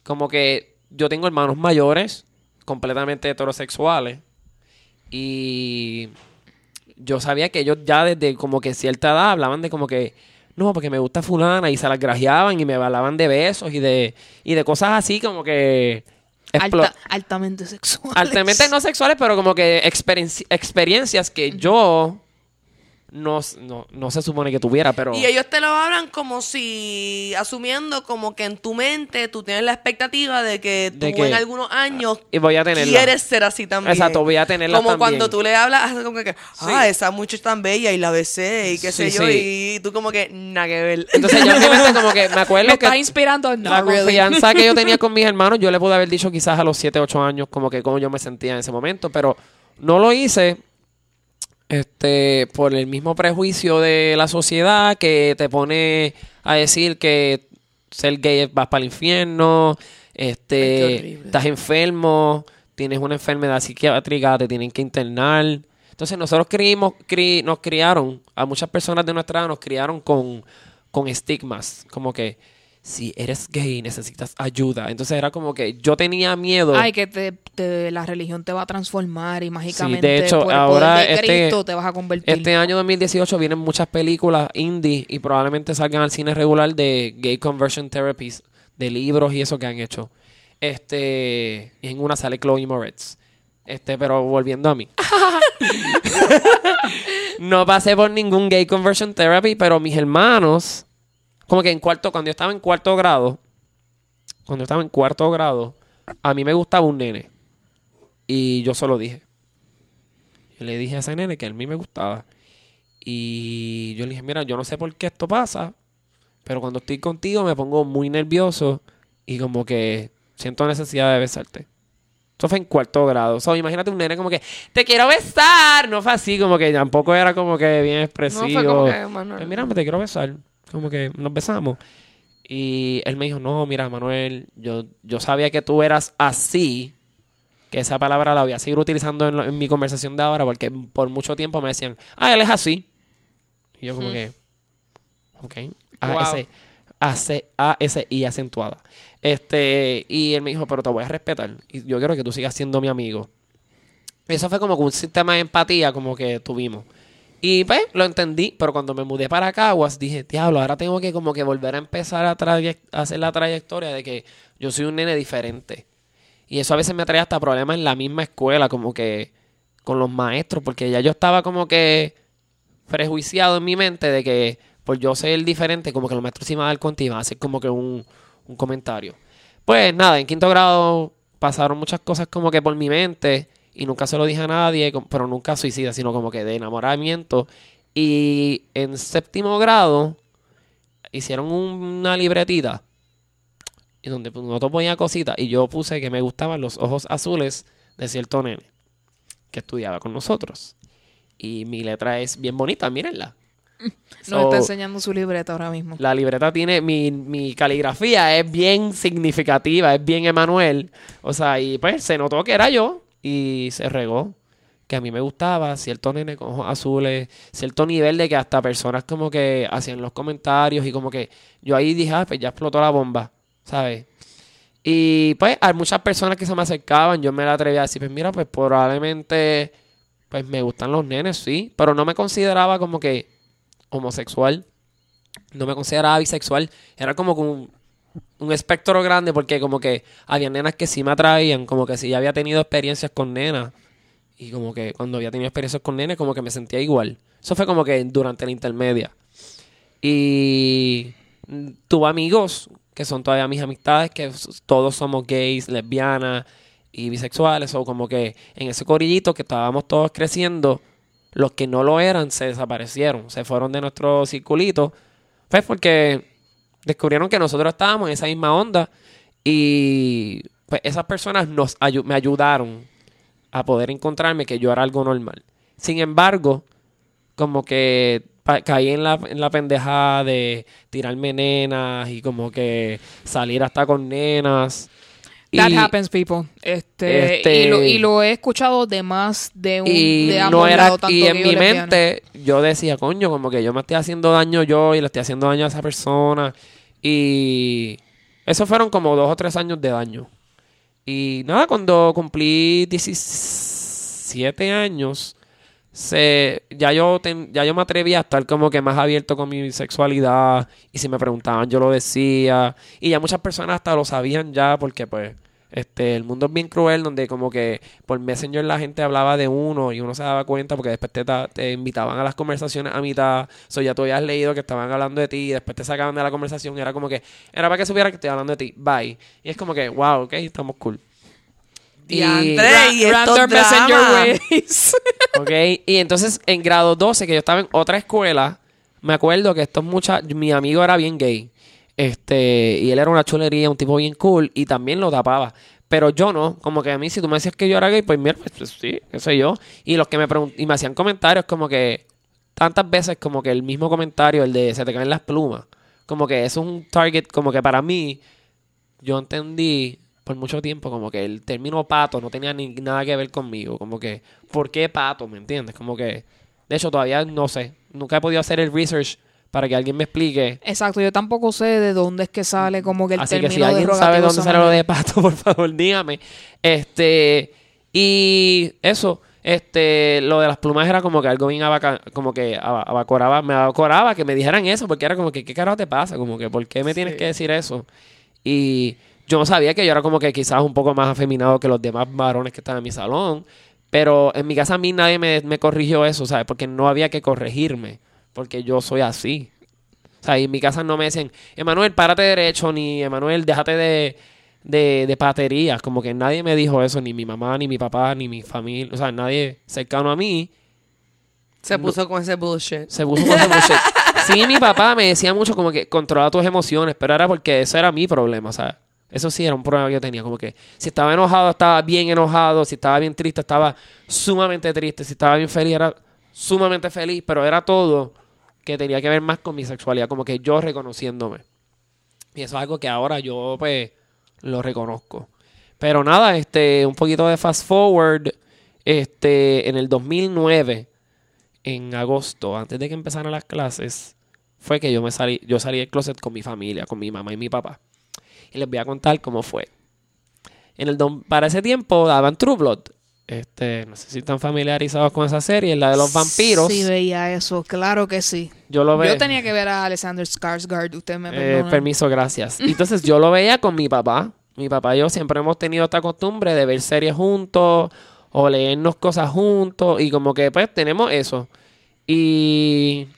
Como que yo tengo hermanos mayores, completamente heterosexuales, y yo sabía que ellos ya desde como que cierta edad hablaban de como que no, porque me gusta fulana y se las grajeaban y me hablaban de besos y de y de cosas así como que Alta- altamente sexual. altamente no sexuales, pero como que experien- experiencias que yo no, no, no se supone que tuviera, pero Y ellos te lo hablan como si, asumiendo como que en tu mente tú tienes la expectativa de que tú De que- en algunos años y voy a tenerla. quieres ser así también. Exacto, voy a tenerla Como también. cuando tú le hablas, como que, ah, esa muchacha es tan bella y la besé y qué Sí, sé yo, sí. y tú como que, nada que ver. Entonces yo como que me [laughs] acuerdo Me que estás inspirando. No, la really. confianza que yo [laughs] tenía con mis hermanos, yo le pude haber dicho quizás a los 7, 8 años como que cómo yo me sentía en ese momento, pero no lo hice este por el mismo prejuicio de la sociedad que te pone a decir que ser gay vas para el infierno, este estás enfermo, tienes una enfermedad psiquiátrica, te tienen que internar. Entonces nosotros creímos, cri- nos criaron, a muchas personas de nuestra edad nos criaron con, con estigmas, como que si eres gay necesitas ayuda. Entonces era como que yo tenía miedo. Ay, que te, te- la religión te va a transformar y mágicamente de hecho, por el ahora poder de este- Cristo te vas a convertir. Este año 2018 vienen muchas películas indie y probablemente salgan al cine regular de gay conversion therapies, de libros y eso que han hecho. Este, y en una sale Chloe Moretz. Este, pero volviendo a mí. [laughs] [laughs] no pasé por ningún gay conversion therapy, pero mis hermanos, como que en cuarto, cuando yo estaba en cuarto grado, cuando yo estaba en cuarto grado, a mí me gustaba un nene. Y yo solo dije. Yo le dije a ese nene que a mí me gustaba. Y yo le dije, mira, yo no sé por qué esto pasa, pero cuando estoy contigo me pongo muy nervioso y como que siento necesidad de besarte. Eso fue en cuarto grado. O sea, imagínate un nene como que, te quiero besar. No fue así, como que tampoco era como que bien expresivo. No fue como que. Pues mira, me te quiero besar. Como que nos besamos. Y él me dijo, no, mira, Manuel, yo, yo sabía que tú eras así, que esa palabra la voy a seguir utilizando en, lo- en mi conversación de ahora, porque por mucho tiempo me decían, ah, él es así. Y yo como que, ok, Wow. S, A, C, A, S, I acentuada. Este, y él me dijo, pero te voy a respetar. Y yo quiero que tú sigas siendo mi amigo. Eso fue como que un sistema de empatía como que tuvimos. Y pues lo entendí, pero cuando me mudé para Caguas dije, diablo, ahora tengo que como que volver a empezar a, a hacer la trayectoria de que yo soy un nene diferente. Y eso a veces me trae hasta problemas en la misma escuela, como que con los maestros, porque ya yo estaba como que prejuiciado en mi mente de que por yo ser diferente, como que los maestros se iban a dar cuenta y a hacer como que un, un comentario. Pues nada, en quinto grado pasaron muchas cosas como que por mi mente y nunca se lo dije a nadie, pero nunca suicida, sino como que de enamoramiento. Y en séptimo grado hicieron una libretita y donde pues, nosotros ponía cositas y yo puse que me gustaban los ojos azules de cierto nene que estudiaba con nosotros. Y mi letra es bien bonita, mírenla. [laughs] Nos So, está enseñando su libreta ahora mismo. la libreta tiene, mi, mi caligrafía es bien significativa, es bien Emanuel. O sea, y pues se notó que era yo y se regó. Que a mí me gustaba cierto nene con ojos azules, cierto nivel de que hasta personas como que hacían los comentarios y como que yo ahí dije, ah, pues ya explotó la bomba, ¿sabes? Y pues hay muchas personas que se me acercaban, yo me la atreví a decir, pues mira, pues probablemente, pues me gustan los nenes, sí, pero no me consideraba como que homosexual, no me consideraba bisexual, era como que un, espectro grande porque como que había nenas que sí me atraían, como que sí ya había tenido experiencias con nenas y como que cuando había tenido experiencias con nenes como que me sentía igual. Eso fue como que durante la intermedia. Y tuve amigos que son todavía mis amistades, que todos somos gays, lesbianas y bisexuales, o como que en ese corillito que estábamos todos creciendo, los que no lo eran se desaparecieron, se fueron de nuestro circulito, pues porque descubrieron que nosotros estábamos en esa misma onda y pues esas personas nos me ayudaron a poder encontrarme que yo era algo normal. Sin embargo, como que caí en la, en la pendeja de tirarme nenas y como que salir hasta con nenas. That Y- happens, people. Este, Este- Y, lo, y lo he escuchado de más de un y de no era tanto y en mi mente yo decía coño como que yo me estoy haciendo daño yo y le estoy haciendo daño a esa persona y eso fueron como dos o tres años de daño. Y nada cuando cumplí 17 años se ya yo ten- ya yo me atreví a estar como que más abierto con mi sexualidad. Y si me preguntaban yo lo decía. Y ya muchas personas hasta lo sabían ya porque pues este el mundo es bien cruel donde como que por Messenger la gente hablaba de uno y uno se daba cuenta porque después te, te invitaban a las conversaciones a mitad. So ya tú habías leído que estaban hablando de ti y después te sacaban de la conversación era como que era para que supiera que estoy hablando de ti. Bye. Y es como que wow ok estamos cool. Y- Ra- y Random messenger ways. [laughs] Ok, y entonces en grado 12, que yo estaba en otra escuela, me acuerdo que estos muchachos, mi amigo era bien gay. Este, y él era una chulería, un tipo bien cool, y también lo tapaba. Pero yo no, como que a mí, si tú me decías que yo era gay, pues mira, pues, pues, sí, qué sé yo. Y los que me y me hacían comentarios como que, tantas veces como que el mismo comentario, el de se te caen las plumas. Como que es un target, como que para mí, yo entendí por mucho tiempo como que el término pato no tenía ni nada que ver conmigo. Como que, ¿por qué pato? ¿Me entiendes? Como que, de hecho, todavía no sé. Nunca he podido hacer el research para que alguien me explique. Exacto, yo tampoco sé de dónde es que sale como que el Así que si alguien sabe de dónde sale lo de pato, [laughs] por favor, dígame. Este, y eso, este, lo de las plumas era como que algo bien abaca, como que aba- abacoraba, me abacoraba que me dijeran eso, porque era como que, ¿qué carajo te pasa? Como que, ¿por qué me tienes que decir eso? Y yo no sabía que yo era como que quizás un poco más afeminado que los demás varones que estaban en mi salón. Pero en mi casa a mí nadie me, me corrigió eso, ¿sabes? Porque no había que corregirme, porque yo soy así. O sea, y en mi casa no me decían, Emanuel, párate derecho, ni Emanuel, déjate de, de, de paterías. Como que nadie me dijo eso, ni mi mamá, ni mi papá, ni mi familia. O sea, nadie cercano a mí Se puso con ese bullshit. se puso con ese bullshit. [laughs] Sí, mi papá me decía mucho como que controla tus emociones, pero era porque eso era mi problema, ¿sabes? Eso sí era un problema que yo tenía, como que si estaba enojado, estaba bien enojado, si estaba bien triste, estaba sumamente triste, si estaba bien feliz, era sumamente feliz, pero era todo que tenía que ver más con mi sexualidad, como que yo reconociéndome. Y eso es algo que ahora yo, pues, lo reconozco. Pero nada, este, un poquito de fast forward, este, en el 2009, en agosto, antes de que empezaran las clases, fue que yo me salí, yo salí del closet con mi familia, con mi mamá y mi papá. Y les voy a contar cómo fue. En el dom- para ese tiempo daban True Blood. Este, no sé si están familiarizados con esa serie, la de los vampiros. Sí, veía eso, claro que sí. yo lo veo. Yo tenía que ver a Alexander Skarsgård, usted me Eh, permiso, gracias. [laughs] Entonces yo lo veía con mi papá. Mi papá y yo siempre hemos tenido esta costumbre de ver series juntos o leernos cosas juntos y como que pues tenemos eso. Y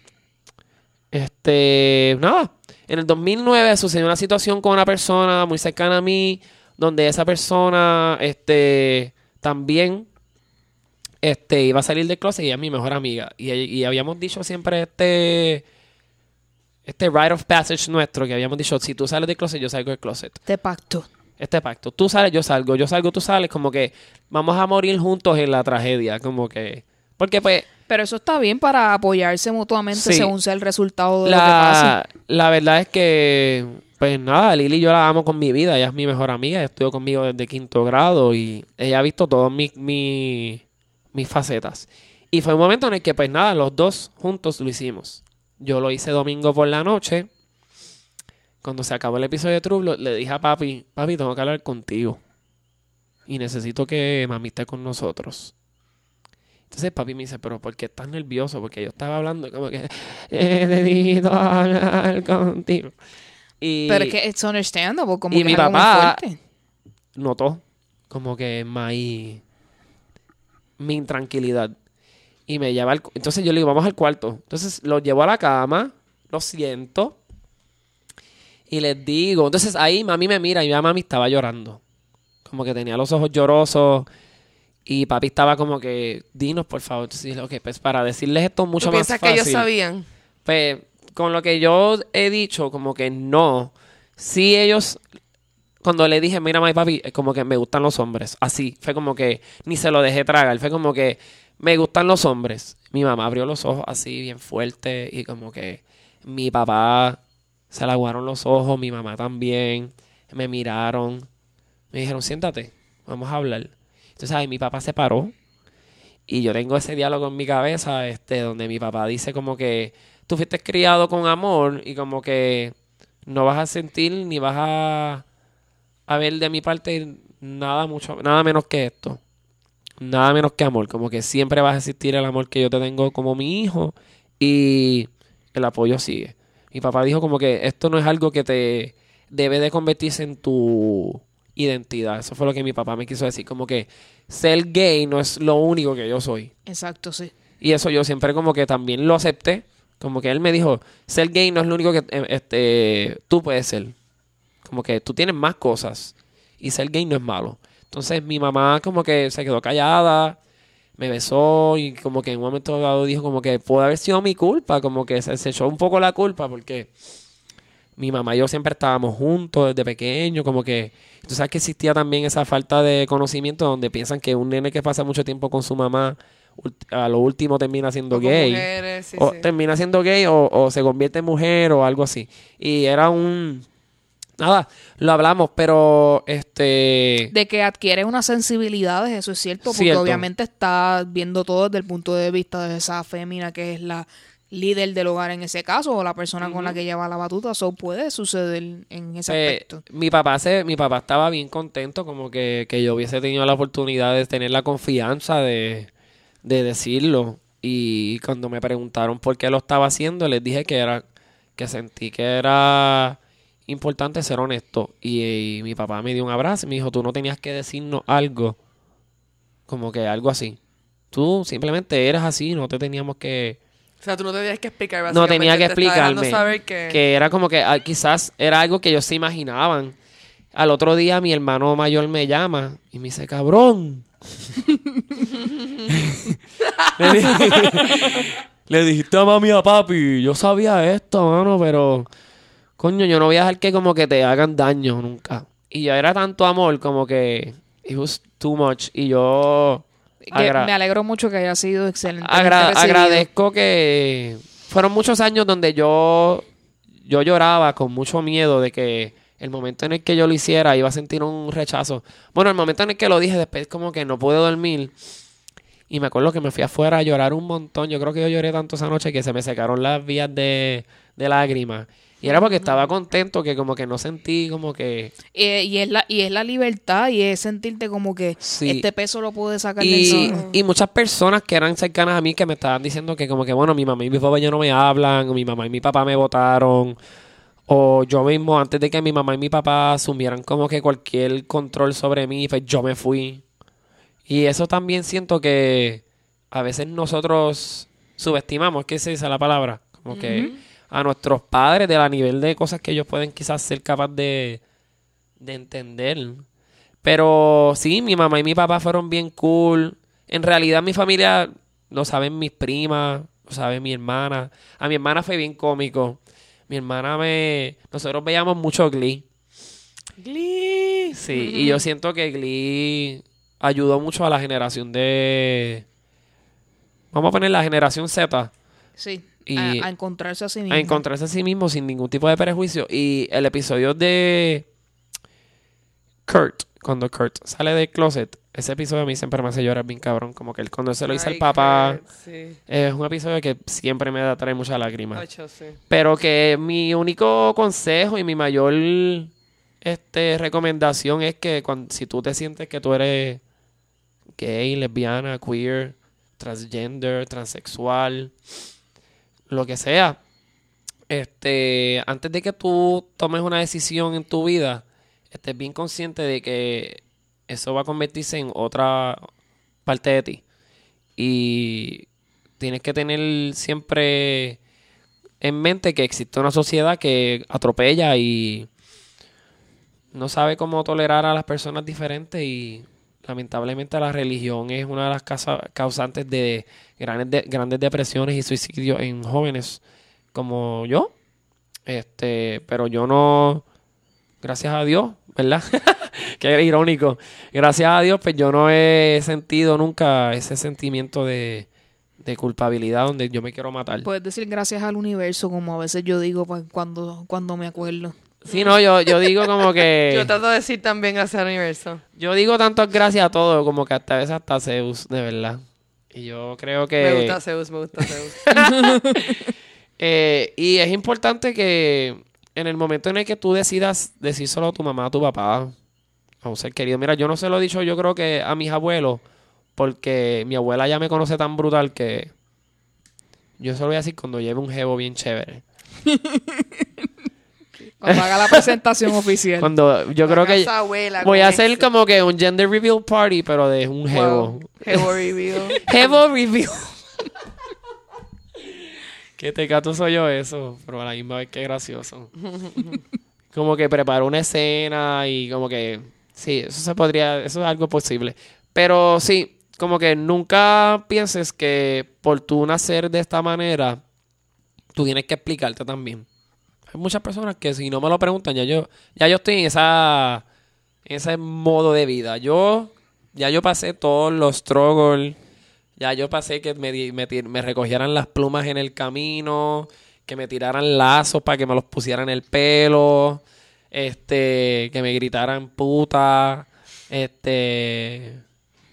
este, nada, en el 2009 sucedió una situación con una persona muy cercana a mí donde esa persona este también este iba a salir del closet y es mi mejor amiga y, y habíamos dicho siempre este este rite of passage nuestro que habíamos dicho, si tú sales del closet, yo salgo del closet. Este pacto. Este pacto. Tú sales, yo salgo. Yo salgo, tú sales. Como que vamos a morir juntos en la tragedia. Como que Porque pues Pero eso está bien para apoyarse mutuamente Sí. según sea el resultado de lo que pase. la, la verdad es que, pues nada, Lili yo la amo con mi vida. Ella es mi mejor amiga. Ella estudió conmigo desde quinto grado y ella ha visto todas mis, mis, facetas. Y fue un momento en el que, pues nada, los dos juntos lo hicimos. Yo lo hice domingo por la noche. Cuando se acabó el episodio de True, le dije a papi, papi, tengo que hablar contigo. Y necesito que mami esté con nosotros. Entonces papi me dice, pero ¿por qué estás nervioso? Porque yo estaba hablando como que eh, necesito hablar contigo. Y Pero es que it's understandable, como y que mi es algo muy papá- fuerte. notó como que my, mi intranquilidad. Y me lleva al... Entonces yo le digo, vamos al cuarto. Entonces lo llevo a la cama, lo siento. Y les digo, entonces ahí mami me mira y mi mami estaba llorando. Como que tenía los ojos llorosos. Y papi estaba como que, dinos por favor. Entonces, ok, pues para decirles esto mucho ¿Tú más fácil. que ellos sabían? Pues con lo que yo he dicho, como que no. Sí, ellos, cuando le dije, mira, my papi, es como que me gustan los hombres. Así, fue como que ni se lo dejé tragar. Fue como que me gustan los hombres. Mi mamá abrió los ojos así, bien fuerte, y como que mi papá se le aguaron los ojos, mi mamá también. Me miraron, me dijeron, siéntate, vamos a hablar. Entonces, ahí mi papá se paró. Y yo tengo ese diálogo en mi cabeza, este, donde mi papá dice como que tú fuiste criado con amor y como que no vas a sentir ni vas a, a ver de mi parte nada mucho, nada menos que esto. Nada menos que amor. Como que siempre vas a existir el amor que yo te tengo como mi hijo y el apoyo sigue. Mi papá dijo como que esto no es algo que te debe de convertirse en tu identidad. Eso fue lo que mi papá me quiso decir. Como que ser gay no es lo único que yo soy. Exacto, sí. Y eso yo siempre como que también lo acepté. Como que él me dijo, ser gay no es lo único que eh, este, tú puedes ser. Como que tú tienes más cosas. Y ser gay no es malo. Entonces mi mamá como que se quedó callada, me besó y como que en un momento dado dijo como que puede haber sido mi culpa. Como que se, se echó un poco la culpa porque mi mamá y yo siempre estábamos juntos desde pequeño. Como que tú sabes que existía también esa falta de conocimiento donde piensan que un nene que pasa mucho tiempo con su mamá a lo último termina siendo O gay. mujeres, sí, o sí. termina siendo gay o, o se convierte en mujer o algo así. Y era un... Nada, lo hablamos, pero este... De que adquiere unas sensibilidades, eso es cierto, porque Cierto. obviamente está viendo todo desde el punto de vista de esa fémina que es la líder del hogar en ese caso, o la persona con la que lleva la batuta, eso puede suceder en ese Eh, aspecto. mi papá se, mi papá estaba bien contento como que, que yo hubiese tenido la oportunidad de tener la confianza de, de decirlo y cuando me preguntaron por qué lo estaba haciendo les dije que era que sentí que era importante ser honesto y, y mi papá me dio un abrazo y me dijo tú no tenías que decirnos algo como que algo así tú simplemente eras así no te teníamos que O sea, tú no tenías que explicar. no tenía que explicarme. saber que... que era como que ah, quizás era algo que ellos se imaginaban. Al otro día mi hermano mayor me llama y me dice, cabrón. [laughs] le, dije- le dijiste a mami a papi, yo sabía esto, mano, pero coño, yo no voy a dejar que como que te hagan daño nunca. Y ya era tanto amor como que it was too much. Y yo me alegro mucho que haya sido excelente. Agra- agradezco que fueron muchos años donde yo yo lloraba con mucho miedo de que el momento en el que yo lo hiciera iba a sentir un rechazo. Bueno, el momento en el que lo dije después como que no pude dormir y me acuerdo que me fui afuera a llorar un montón. Yo creo que yo lloré tanto esa noche que se me secaron las vías de, de lágrimas. Y era porque estaba contento que como que no sentí como que... Eh, y, es la, y es la libertad y es sentirte como que Sí. este peso lo pude sacar de Y, encima. y muchas personas que eran cercanas a mí que me estaban diciendo que como que, bueno, mi mamá y mi papá ya no me hablan, o mi mamá y mi papá me votaron, o yo mismo, antes de que mi mamá y mi papá asumieran como que cualquier control sobre mí, pues yo me fui. Y eso también siento que a veces nosotros subestimamos, ¿qué se dice la palabra? Como que a nuestros padres de la nivel de cosas que ellos pueden quizás ser capaz de, de entender. Pero sí, mi mamá y mi papá fueron bien cool. En realidad mi familia lo saben mis primas, lo sabe mi hermana. A mi hermana fue bien cómico. Mi hermana me... Nosotros veíamos mucho Glee. Glee. Sí, y yo siento que Glee ayudó mucho a la generación de... vamos a poner la generación Z, Sí, Y- a, a encontrarse a sí mismo. a encontrarse a sí mismo sin ningún tipo de prejuicio. Y el episodio de Kurt, cuando Kurt sale del closet, ese episodio a mí siempre me hace llorar bien cabrón. Como que él cuando se lo dice al papá, Sí. es un episodio que siempre me da trae muchas lágrimas. Sí. Pero que mi único consejo y mi mayor este, recomendación es que cuando, si tú te sientes que tú eres gay, lesbiana, queer, transgender, transexual, lo que sea, este, antes de que tú tomes una decisión en tu vida, estés bien consciente de que eso va a convertirse en otra parte de ti. Y tienes que tener siempre en mente que existe una sociedad que atropella y no sabe cómo tolerar a las personas diferentes y lamentablemente la religión es una de las causa- causantes de grandes, de- grandes depresiones y suicidios en jóvenes como yo. Este, pero yo no, gracias a Dios, ¿verdad? [laughs] Qué irónico. Gracias a Dios, pues yo no he sentido nunca ese sentimiento de, de culpabilidad donde yo me quiero matar. Puedes decir gracias al universo, como a veces yo digo pues, cuando, cuando me acuerdo. Sí, no, yo, yo digo como que... [laughs] Yo trato de decir también gracias al universo. Yo digo tantas gracias a todo, como que hasta a veces hasta Zeus, de verdad. Y yo creo que... Me gusta Zeus, me gusta Zeus. [laughs] eh, y es importante que en el momento en el que tú decidas decírselo a tu mamá, a tu papá, a un ser querido. Mira, yo no se lo he dicho yo creo que a mis abuelos, porque mi abuela ya me conoce tan brutal que yo se lo voy a decir cuando lleve un jevo bien chévere. [laughs] Cuando haga la presentación oficial. Cuando yo creo que abuela, voy a hacer como que un gender reveal party, pero de un jevo. Wow. Jevo review. [laughs] Jevo review. Qué tecato soy yo eso, pero a la misma vez que gracioso. Como que preparo una escena y como que sí, eso se podría, eso es algo posible. Pero sí, como que nunca pienses que por tú nacer de esta manera, tú tienes que explicarte también. Hay muchas personas que si no me lo preguntan, ya yo, ya yo estoy en esa, en ese modo de vida. Yo, ya yo pasé todos los struggles, ya yo pasé que me, me, me recogieran las plumas en el camino, que me tiraran lazos para que me los pusieran en el pelo, este, que me gritaran puta, este,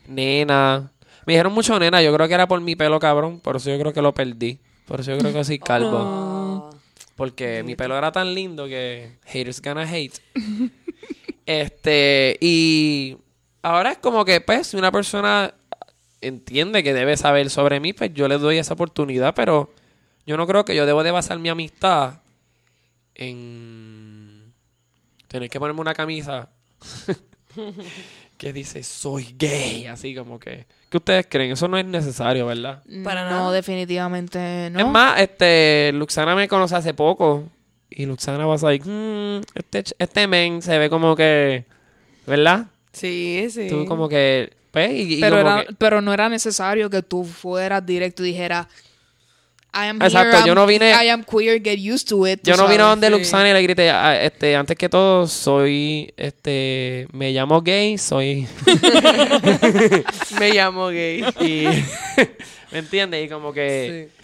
nena. Me dijeron mucho nena, yo creo que era por mi pelo cabrón, por eso yo creo que lo perdí. Por eso yo creo que soy calvo. Ah. Porque mi pelo era tan lindo que haters gonna hate. [laughs] este, y ahora es como que, pues, si una persona entiende que debe saber sobre mí, pues yo le doy esa oportunidad, pero yo no creo que yo debo de basar mi amistad en tener que ponerme una camisa [laughs] que dice soy gay, así como que. ¿Qué ustedes creen? Eso no es necesario, ¿verdad? Para no, nada. definitivamente no. Es más, este, Luxana me conoce hace poco. Y Luxana va a like, "Hmm, este, este men se ve como que, ¿verdad? Sí, sí. Tú como que, pues, y, pero, era- que- pero no era necesario que tú fueras directo y dijeras I am Exacto, here, yo I'm- no vine- I am queer, get used to it. yo no vine sabes. donde sí. Luxana y le grité, "Ah, este, antes que todo, soy, este, me llamo gay, soy, [laughs] Me llamo gay. [laughs] y, [laughs] ¿me entiendes? Y como que, Sí.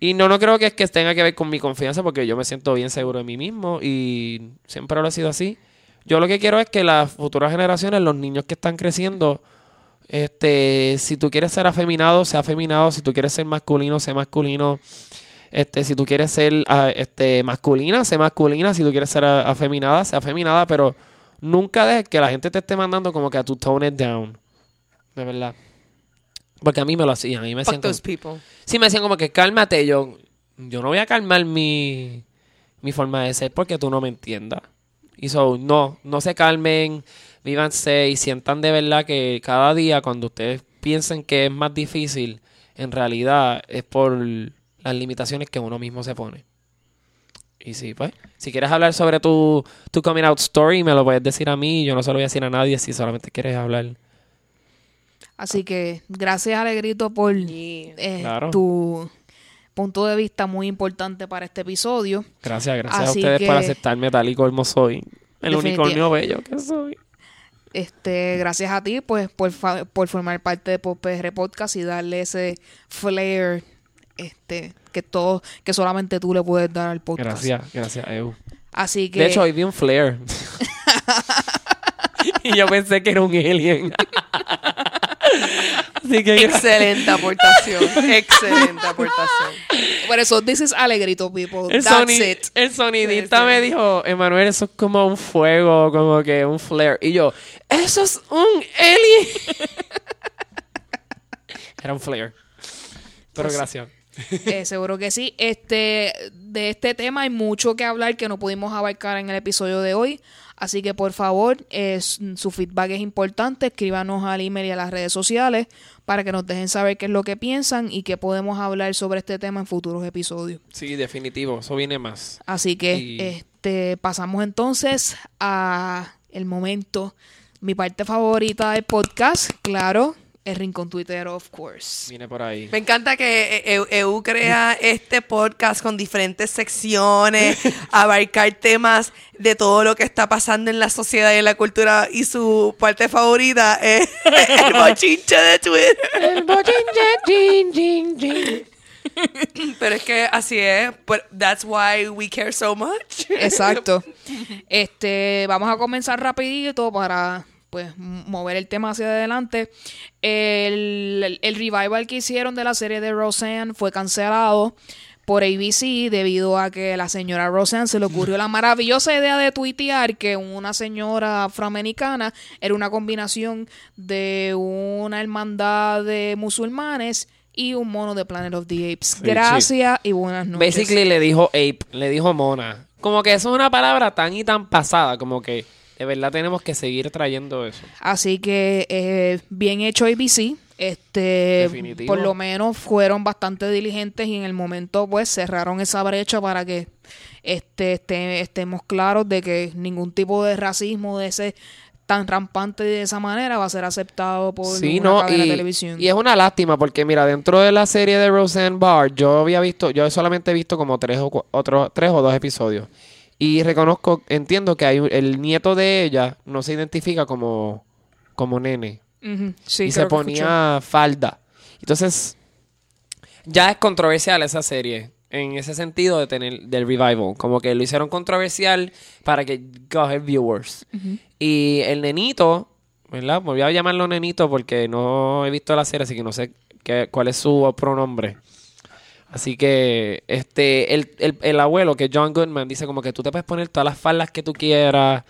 Y no, no creo que es que tenga que ver con mi confianza porque yo me siento bien seguro de mí mismo y siempre lo he sido así. Yo lo que quiero es que las futuras generaciones, los niños que están creciendo, este, si tú quieres ser afeminado, sea afeminado, si tú quieres ser masculino, sea masculino. Este, si tú quieres ser ah, este, masculina, sé masculina, si tú quieres ser ah, afeminada, sea afeminada, pero nunca dejes que la gente te esté mandando como que a tu tone it down. De verdad. Porque a mí me lo hacían, a mí me Fuck como- people. Sí, me decían como que cálmate. Yo, yo no voy a calmar mi, mi forma de ser porque tú no me entiendas. Y so, no, no se calmen, vívanse y sientan de verdad que cada día cuando ustedes piensen que es más difícil, en realidad es por las limitaciones que uno mismo se pone. Y sí, pues, si quieres hablar sobre tu, tu coming out story, me lo puedes decir a mí. Yo no se lo voy a decir a nadie si solamente quieres hablar. Así que gracias, Alegrito, por Yeah. eh, Claro. tu punto de vista muy importante para este episodio. Gracias, gracias Así a ustedes por aceptarme tal y como soy. El unicornio bello que soy. Este, gracias a ti, pues, por, fa- por formar parte de PopR Podcast y darle ese flair, este, que todo, que solamente tú le puedes dar al podcast. Gracias, gracias, Eu. Así que, De hecho, hoy vi un flare. [laughs] [laughs] y yo pensé que era un alien. [laughs] Así que Excelente aportación. Excelente aportación. por eso, this is Alegrito, people. el, That's soni- it. el sonidista Sí, sí. me dijo, Emanuel, eso es como un fuego, como que un flare. Y yo, eso es un alien. [laughs] era un flare. Pero Pues- gracias. Eh, seguro que sí. Este, de este tema hay mucho que hablar que no pudimos abarcar en el episodio de hoy. Así que por favor, eh, su feedback es importante. Escríbanos al email y a las redes sociales para que nos dejen saber qué es lo que piensan y que podemos hablar sobre este tema en futuros episodios. Sí, definitivo. Eso viene más. Así que Y- este pasamos entonces a el momento, mi parte favorita del podcast, claro, el rincón Twitter, of course. Viene por ahí. Me encanta que Eu- EU crea este podcast con diferentes secciones, [laughs] abarcar temas de todo lo que está pasando en la sociedad y en la cultura. Y su parte favorita es [laughs] el bochinche de Twitter. El bochinche, jin, jin, jin. Pero es que así es. But that's why we care so much. Exacto. [laughs] Este, vamos a comenzar rapidito para pues mover el tema hacia adelante. El, el- el revival que hicieron de la serie de Roseanne fue cancelado por ABC debido a que la señora Roseanne se le ocurrió la maravillosa idea de tuitear que una señora afroamericana era una combinación de una hermandad de musulmanes y un mono de Planet of the Apes. Gracias y buenas noches. Basically le dijo ape, le dijo mona. Como que eso es una palabra tan y tan pasada, como que de verdad tenemos que seguir trayendo eso. Así que eh, bien hecho ABC. Este, Definitivo. por lo menos fueron bastante diligentes y en el momento pues cerraron esa brecha para que este, este- estemos claros de que ningún tipo de racismo de ese tan rampante de esa manera va a ser aceptado por Sí, una no, cadena y, de televisión. y es una lástima porque mira, dentro de la serie de Roseanne Barr, yo había visto, yo solamente he visto como tres o otros tres o dos episodios. Y reconozco, entiendo que hay el nieto de ella no se identifica como como nene sí, y se ponía falda. Entonces, ya es controversial esa serie. En ese sentido de tener del revival. Como que lo hicieron controversial para que coger viewers. Y el nenito, ¿verdad? Voy a llamarlo nenito porque no he visto la serie, así que no sé qué, cuál es su pronombre. Así que este el, el, el abuelo, que es John Goodman, dice como que tú te puedes poner todas las faldas que tú quieras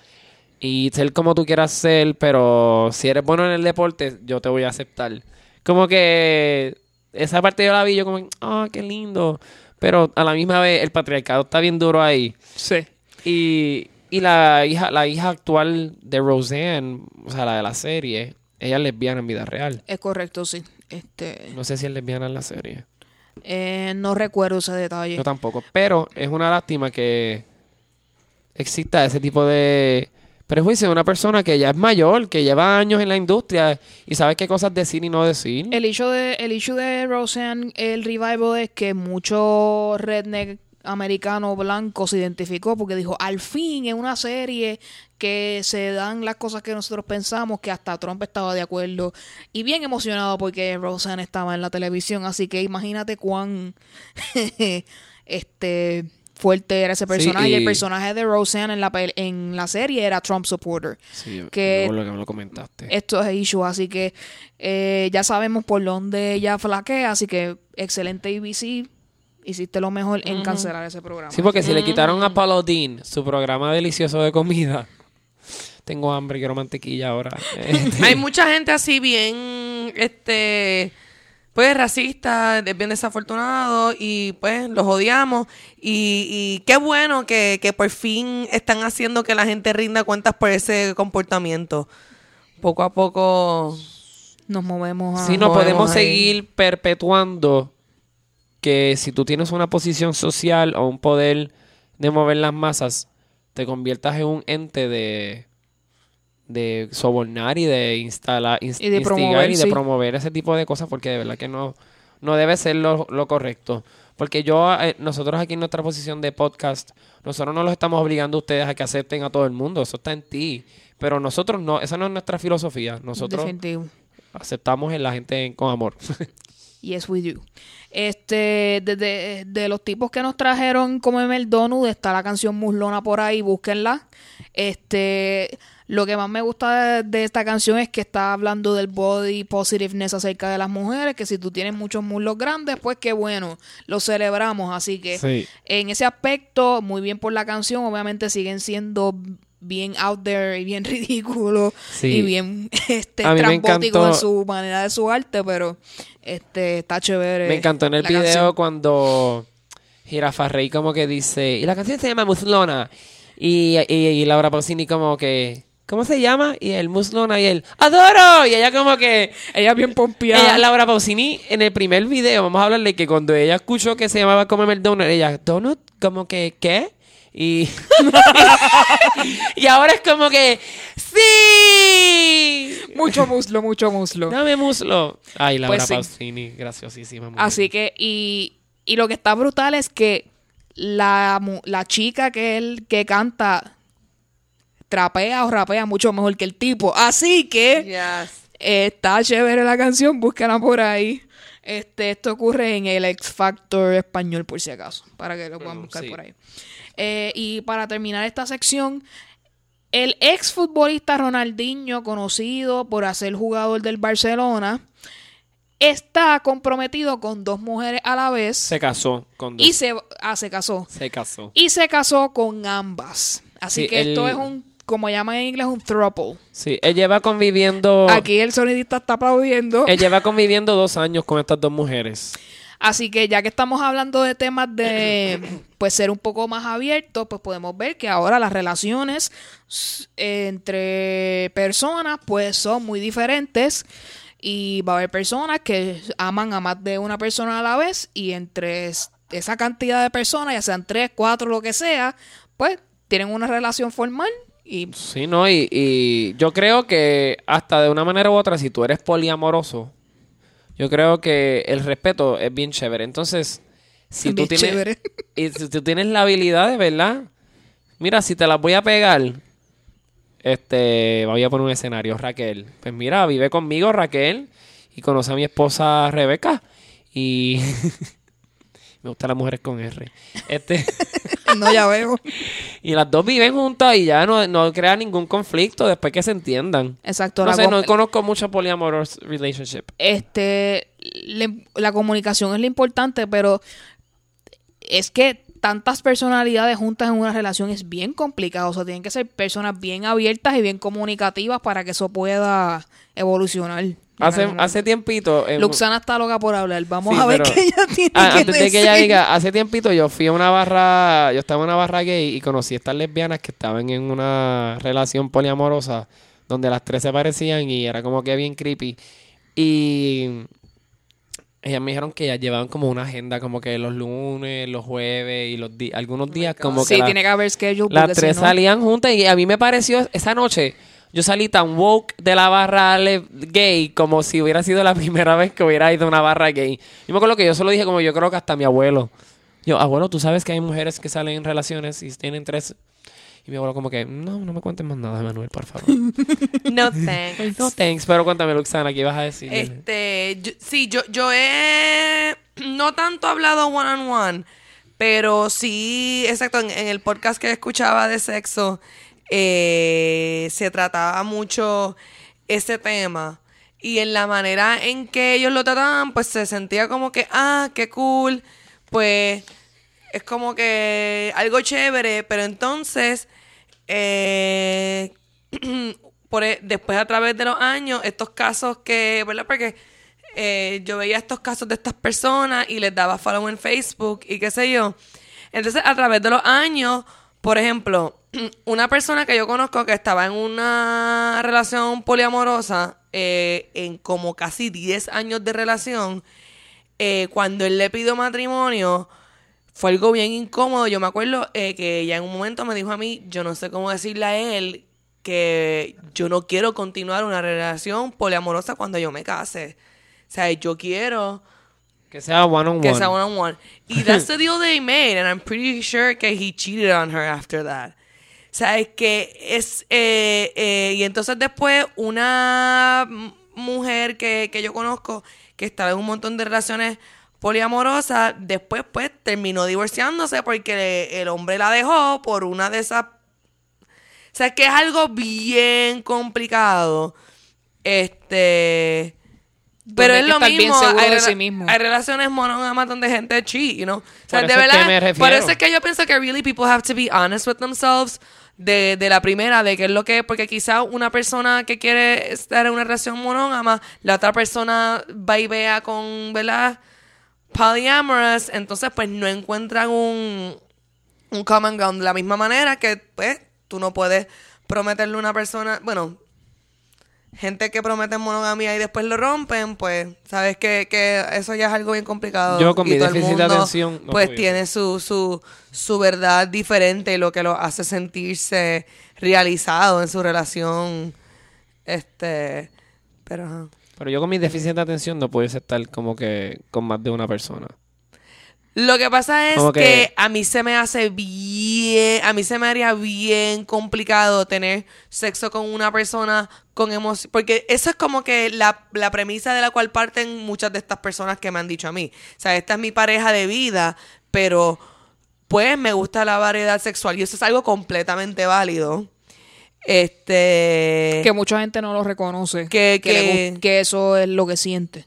y ser como tú quieras ser, pero si eres bueno en el deporte, yo te voy a aceptar. Como que esa parte yo la vi, yo como, ah, qué lindo. Pero a la misma vez el patriarcado está bien duro ahí. Sí. Y, y la hija, la hija actual de Roseanne, o sea, la de la serie, ella es lesbiana en vida real. Es correcto, sí. Este, No sé si es lesbiana en la serie. Eh, no recuerdo ese detalle. Yo tampoco. Pero es una lástima que exista ese tipo de prejuicio de una persona que ya es mayor, que lleva años en la industria y sabe qué cosas decir y no decir. El issue de, el issue de Roseanne, el revival, es que mucho redneck americano blanco se identificó porque dijo, al fin en una serie que se dan las cosas que nosotros pensamos, que hasta Trump estaba de acuerdo y bien emocionado porque Roseanne estaba en la televisión, así que imagínate cuán [laughs] este fuerte era ese Sí, personaje y el personaje de Roseanne en la, en la serie era Trump supporter Sí, que- lo que me lo comentaste. esto es issue, así que eh, ya sabemos por dónde ella flaquea, así que excelente ABC, hiciste lo mejor en cancelar ese programa. Sí, porque si le quitaron a Paulo Dean su programa delicioso de comida, tengo hambre, quiero mantequilla ahora. Este, [laughs] Hay mucha gente así bien, este, pues racista, bien desafortunado y pues los odiamos. Y, y qué bueno que, que por fin están haciendo que la gente rinda cuentas por ese comportamiento. Poco a poco... Nos movemos a... Si no Podemos podemos ahí. seguir perpetuando que si tú tienes una posición social o un poder de mover las masas, te conviertas en un ente de, de sobornar y de instalar, ins- Y de instigar promover, y de sí. promover ese tipo de cosas, porque de verdad que no, no debe ser lo, lo correcto. Porque yo, eh, nosotros aquí en nuestra posición de podcast, nosotros no los estamos obligando a ustedes a que acepten a todo el mundo, eso está en ti. Pero nosotros no, esa no es nuestra filosofía. Nosotros Definitivo. aceptamos en la gente con amor. [laughs] Yes, we do. Este, de, de, los tipos que nos trajeron como el donut, está la canción Muslona por ahí, búsquenla. Este, lo que más me gusta de, de, esta canción es que está hablando del body positiveness acerca de las mujeres, que si tú tienes muchos muslos grandes, pues qué bueno, lo celebramos. Así que Sí. en ese aspecto, muy bien por la canción, obviamente siguen siendo bien out there y bien [laughs] ridículos Sí. y bien este, encantó- en su manera de su arte, pero este está chévere. Me encantó en el video canción. cuando Jirafa Rey como que dice, y la canción se llama Muslona. Y, y, y Laura Pausini como que, ¿cómo se llama? Y el Muslona y él, ¡Adoro! Y ella como que... Ella bien pompeada. Ella, Laura Pausini, en el primer video, vamos a hablarle que cuando ella escuchó que se llamaba Cómeme el Donut, ella, ¿Donut? Como que, ¿qué? Y, [laughs] [laughs] y ahora es como que, ¡Sí! Mucho muslo, mucho muslo. Dame muslo. Ay, Laura Pues sí. Pausini, graciosísima. mujer. Así que, y, y lo que está brutal es que la, la chica que él que canta trapea o rapea mucho mejor que el tipo. Así que Yes. eh, está chévere la canción, búscala por ahí. Este, esto ocurre en el X Factor español, por si acaso, para que lo puedan buscar sí. por ahí. Eh, y para terminar esta sección, el ex futbolista Ronaldinho, conocido por ser jugador del Barcelona, está comprometido con dos mujeres a la vez Se casó con dos. y se, ah, se casó. Se casó. Y se casó con ambas. Así Sí, que esto es un, como llaman en inglés, un throuple. Sí, él lleva conviviendo. Aquí el sonidista está aplaudiendo. Él lleva conviviendo dos años con estas dos mujeres. Así que ya que estamos hablando de temas de [clears throat] pues ser un poco más abiertos, pues podemos ver que ahora las relaciones entre personas pues son muy diferentes y va a haber personas que aman a más de una persona a la vez y entre es- esa cantidad de personas, ya sean tres, cuatro, lo que sea, pues tienen una relación formal y Sí, ¿no? Y, y yo creo que hasta de una manera u otra, si tú eres poliamoroso, yo creo que el respeto es bien chévere. Entonces, si tú tienes. chévere. [laughs] Y si tú tienes la habilidad de verdad, mira, si te las voy a pegar, este, voy a poner un escenario, Raquel. Pues mira, vive conmigo Raquel y conoce a mi esposa Rebeca y [laughs] me gustan las mujeres con R. Este, [laughs] no ya veo. y las dos viven juntas y ya no, no crea ningún conflicto después que se entiendan. Exacto. No sé, no conozco mucho poliamorous relationship. este le- la comunicación es lo importante, pero es que tantas personalidades juntas en una relación es bien complicado. O sea, tienen que ser personas bien abiertas y bien comunicativas para que eso pueda evolucionar. Hace, hace tiempito... en- Luxana está loca por hablar. Vamos Sí, a ver pero- qué ella tiene Ah, que antes de que ella decir. diga, hace tiempito yo fui a una barra, yo estaba en una barra gay y conocí a estas lesbianas que estaban en una relación poliamorosa donde las tres se parecían y era como que bien creepy. Y ellas me dijeron que ellas llevaban como una agenda como que los lunes, los jueves y los días, algunos días como que Sí, la- tiene que haber schedule. las si tres no- salían juntas y a mí me pareció esa noche. Yo salí tan woke de la barra gay como si hubiera sido la [laughs] primera vez que hubiera ido a una barra gay. Yo me acuerdo que yo solo dije como yo creo que hasta mi abuelo. Yo, abuelo, tú sabes que hay mujeres que salen en relaciones y tienen tres. Y mi abuelo como que, no, no me cuentes más nada, Manuel, por favor. [laughs] No thanks. no, thanks, pero cuéntame, Luxana, ¿qué ibas a decir? Este, yo- sí, yo, yo he [clears throat] no tanto hablado one on one, pero sí, exacto, en, en el podcast que escuchaba de sexo, eh, se trataba mucho ese tema. Y en la manera en que ellos lo trataban, pues se sentía como que, ah, qué cool, pues es como que algo chévere, pero entonces, eh, [clears throat] por, e- después a través de los años, estos casos que, ¿verdad? Porque eh, yo veía estos casos de estas personas y les daba follow en Facebook y qué sé yo. Entonces, a través de los años, por ejemplo, [clears throat] una persona que yo conozco que estaba en una relación poliamorosa, eh, en como casi 10 años de relación, eh, cuando él le pidió matrimonio, fue algo bien incómodo. Yo me acuerdo eh, que ella en un momento me dijo a mí, yo no sé cómo decirle a él que yo no quiero continuar una relación poliamorosa cuando yo me case. O sea, yo quiero Que sea one on que one. sea one on one. Y that's [laughs] the deal they made, and I'm pretty sure que he cheated on her after that. ¿Sabes? Que es. eh, eh, y entonces después, una mujer que, que yo conozco, que estaba en un montón de relaciones poliamorosas, después, pues, terminó divorciándose porque el hombre la dejó por una de esas. O sea, que es algo bien complicado. Este. Pero es lo bien mismo. hay, de sí mismo. hay relaciones monógamas donde gente cheat, you know. O sea, Por de eso es que verdad. por eso es que yo pienso que really people have to be honest with themselves de, de la primera, de qué es lo que es, porque quizá una persona que quiere estar en una relación monógama, la otra persona va y vea con, ¿verdad? Polyamorous, entonces pues no encuentran un, un common ground de la misma manera que pues tú no puedes prometerle a una persona, bueno, gente que promete monogamia y después lo rompen, pues sabes que, que eso ya es algo bien complicado. Yo con Y mi todo el déficit de atención no pues tiene su, su, su verdad diferente, lo que lo hace sentirse realizado en su relación. Este, pero ajá. Pero yo con mi déficit de atención no pudiese estar como que con más de una persona. Lo que pasa es que... a mí se me hace bien, a mí se me haría bien complicado tener sexo con una persona con emoción, porque eso es como que la, la premisa de la cual parten muchas de estas personas que me han dicho a mí. O sea, esta es mi pareja de vida, pero pues me gusta la variedad sexual y eso es algo completamente válido. Este... Que mucha gente no lo reconoce. Que- le que- que eso es lo que siente.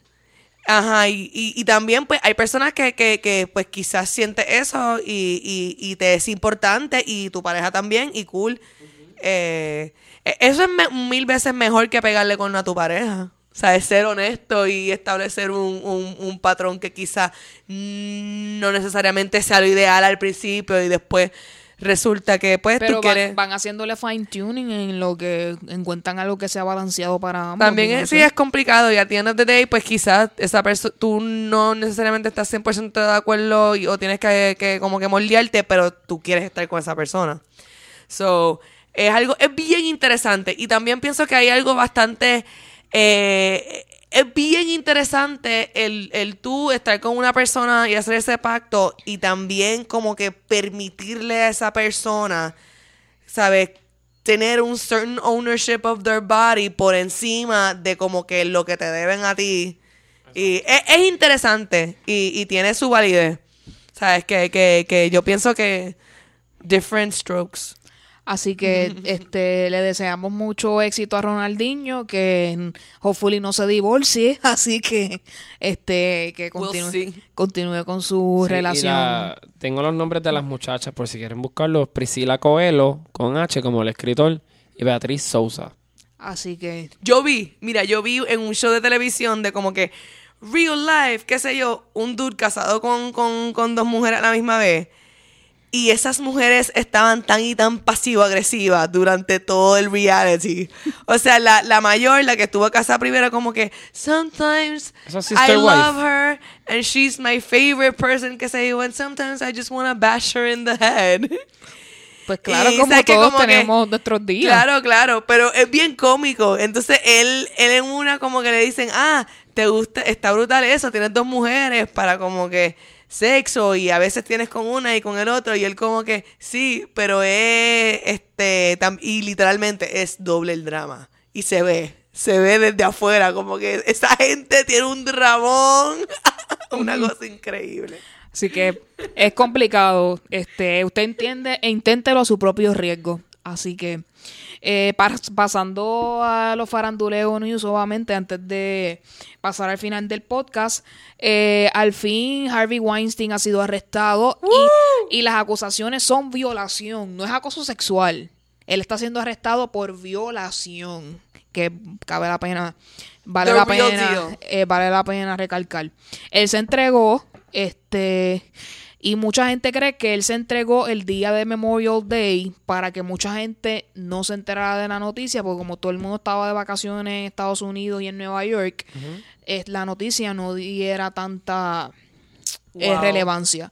Ajá, y, y, y también pues hay personas que, que, que pues quizás siente eso y, y, te es importante y tu pareja también y cool. Eh, e- eso es mil veces mejor que pegarle con a tu pareja. O sea, es ser honesto y establecer un, un, un patrón que quizás no necesariamente sea lo ideal al principio y después resulta que pues Pero tú van, quieres... van haciéndole fine tuning en lo que encuentran algo que sea balanceado para ambos. También no es, sí sé. es complicado y a the end of the day, pues quizás esa persona, tú no necesariamente estás 100% de acuerdo y- o tienes que, que como que moldearte, pero tú quieres estar con esa persona. So, es algo, es bien interesante y también pienso que hay algo bastante, eh, es bien interesante el, el tú estar con una persona y hacer ese pacto y también como que permitirle a esa persona ¿sabes? Tener un certain ownership of their body por encima de como que lo que te deben a ti. Y es, es interesante y, y tiene su validez. ¿Sabes? Que, que, que yo pienso que different strokes. Así que [laughs] este le deseamos mucho éxito a Ronaldinho, que hopefully no se divorcie, [laughs] así que este que continúe, con su Sí, relación. la- tengo los nombres de las muchachas por si quieren buscarlos. Priscila Coelho, con H como el escritor, y Beatriz Sousa. Así que Yo vi, mira, yo vi en un show de televisión de como que real life, qué sé yo, un dude casado con, con, con dos mujeres a la misma vez. Y esas mujeres estaban tan y tan pasivo-agresivas durante todo el reality. O sea, la, la mayor, la que estuvo casada primero, como que, sometimes I love wife. her and she's my favorite person, que sé yo, and sometimes I just want to bash her in the head. pues claro, Y, como todos que- tenemos nuestros días. Claro, claro, pero es bien cómico. Entonces él, él en una como que le dicen, ah, te gusta, está brutal eso, tienes dos mujeres para como que sexo y a veces tienes con una y con el otro y él como que sí, pero es este y literalmente es doble el drama y se ve, se ve desde afuera como que esa gente tiene un dramón, [laughs] una cosa increíble. Así que es complicado. Este, usted entiende e inténtelo a su propio riesgo. Así que eh, pas- pasando a los faranduleos news, obviamente, antes de pasar al final del podcast, eh, al fin Harvey Weinstein ha sido arrestado y, y las acusaciones son violación, no es acoso sexual. Él está siendo arrestado por violación, que cabe la pena, vale The la pena, eh, vale la pena recalcar. Él se entregó, este, y mucha gente cree que él se entregó el día de Memorial Day para que mucha gente no se enterara de la noticia, porque como todo el mundo estaba de vacaciones en Estados Unidos y en Nueva York, eh, la noticia no diera tanta eh, Wow. relevancia.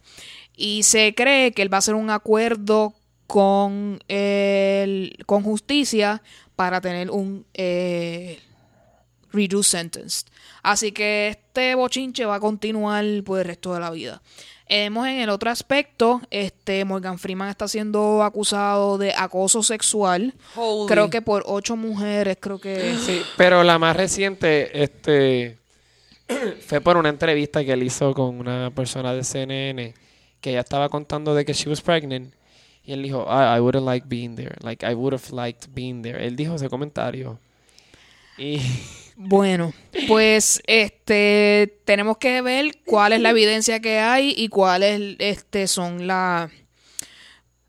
Y se cree que él va a hacer un acuerdo con el, con justicia para tener un eh, reduced sentence. Así que este bochinche va a continuar por el resto de la vida. Vemos en el otro aspecto, este Morgan Freeman está siendo acusado de acoso sexual. Holy. Creo que por ocho mujeres, creo que [gasps] Sí, pero la más reciente, este, [clears throat] fue por una entrevista que él hizo con una persona de CNN que ella estaba contando de que she was pregnant y él dijo, I, I wouldn't like being there, like I would have liked being there. Él dijo ese comentario y [laughs] Bueno, pues este tenemos que ver cuál es la evidencia que hay y cuáles este son la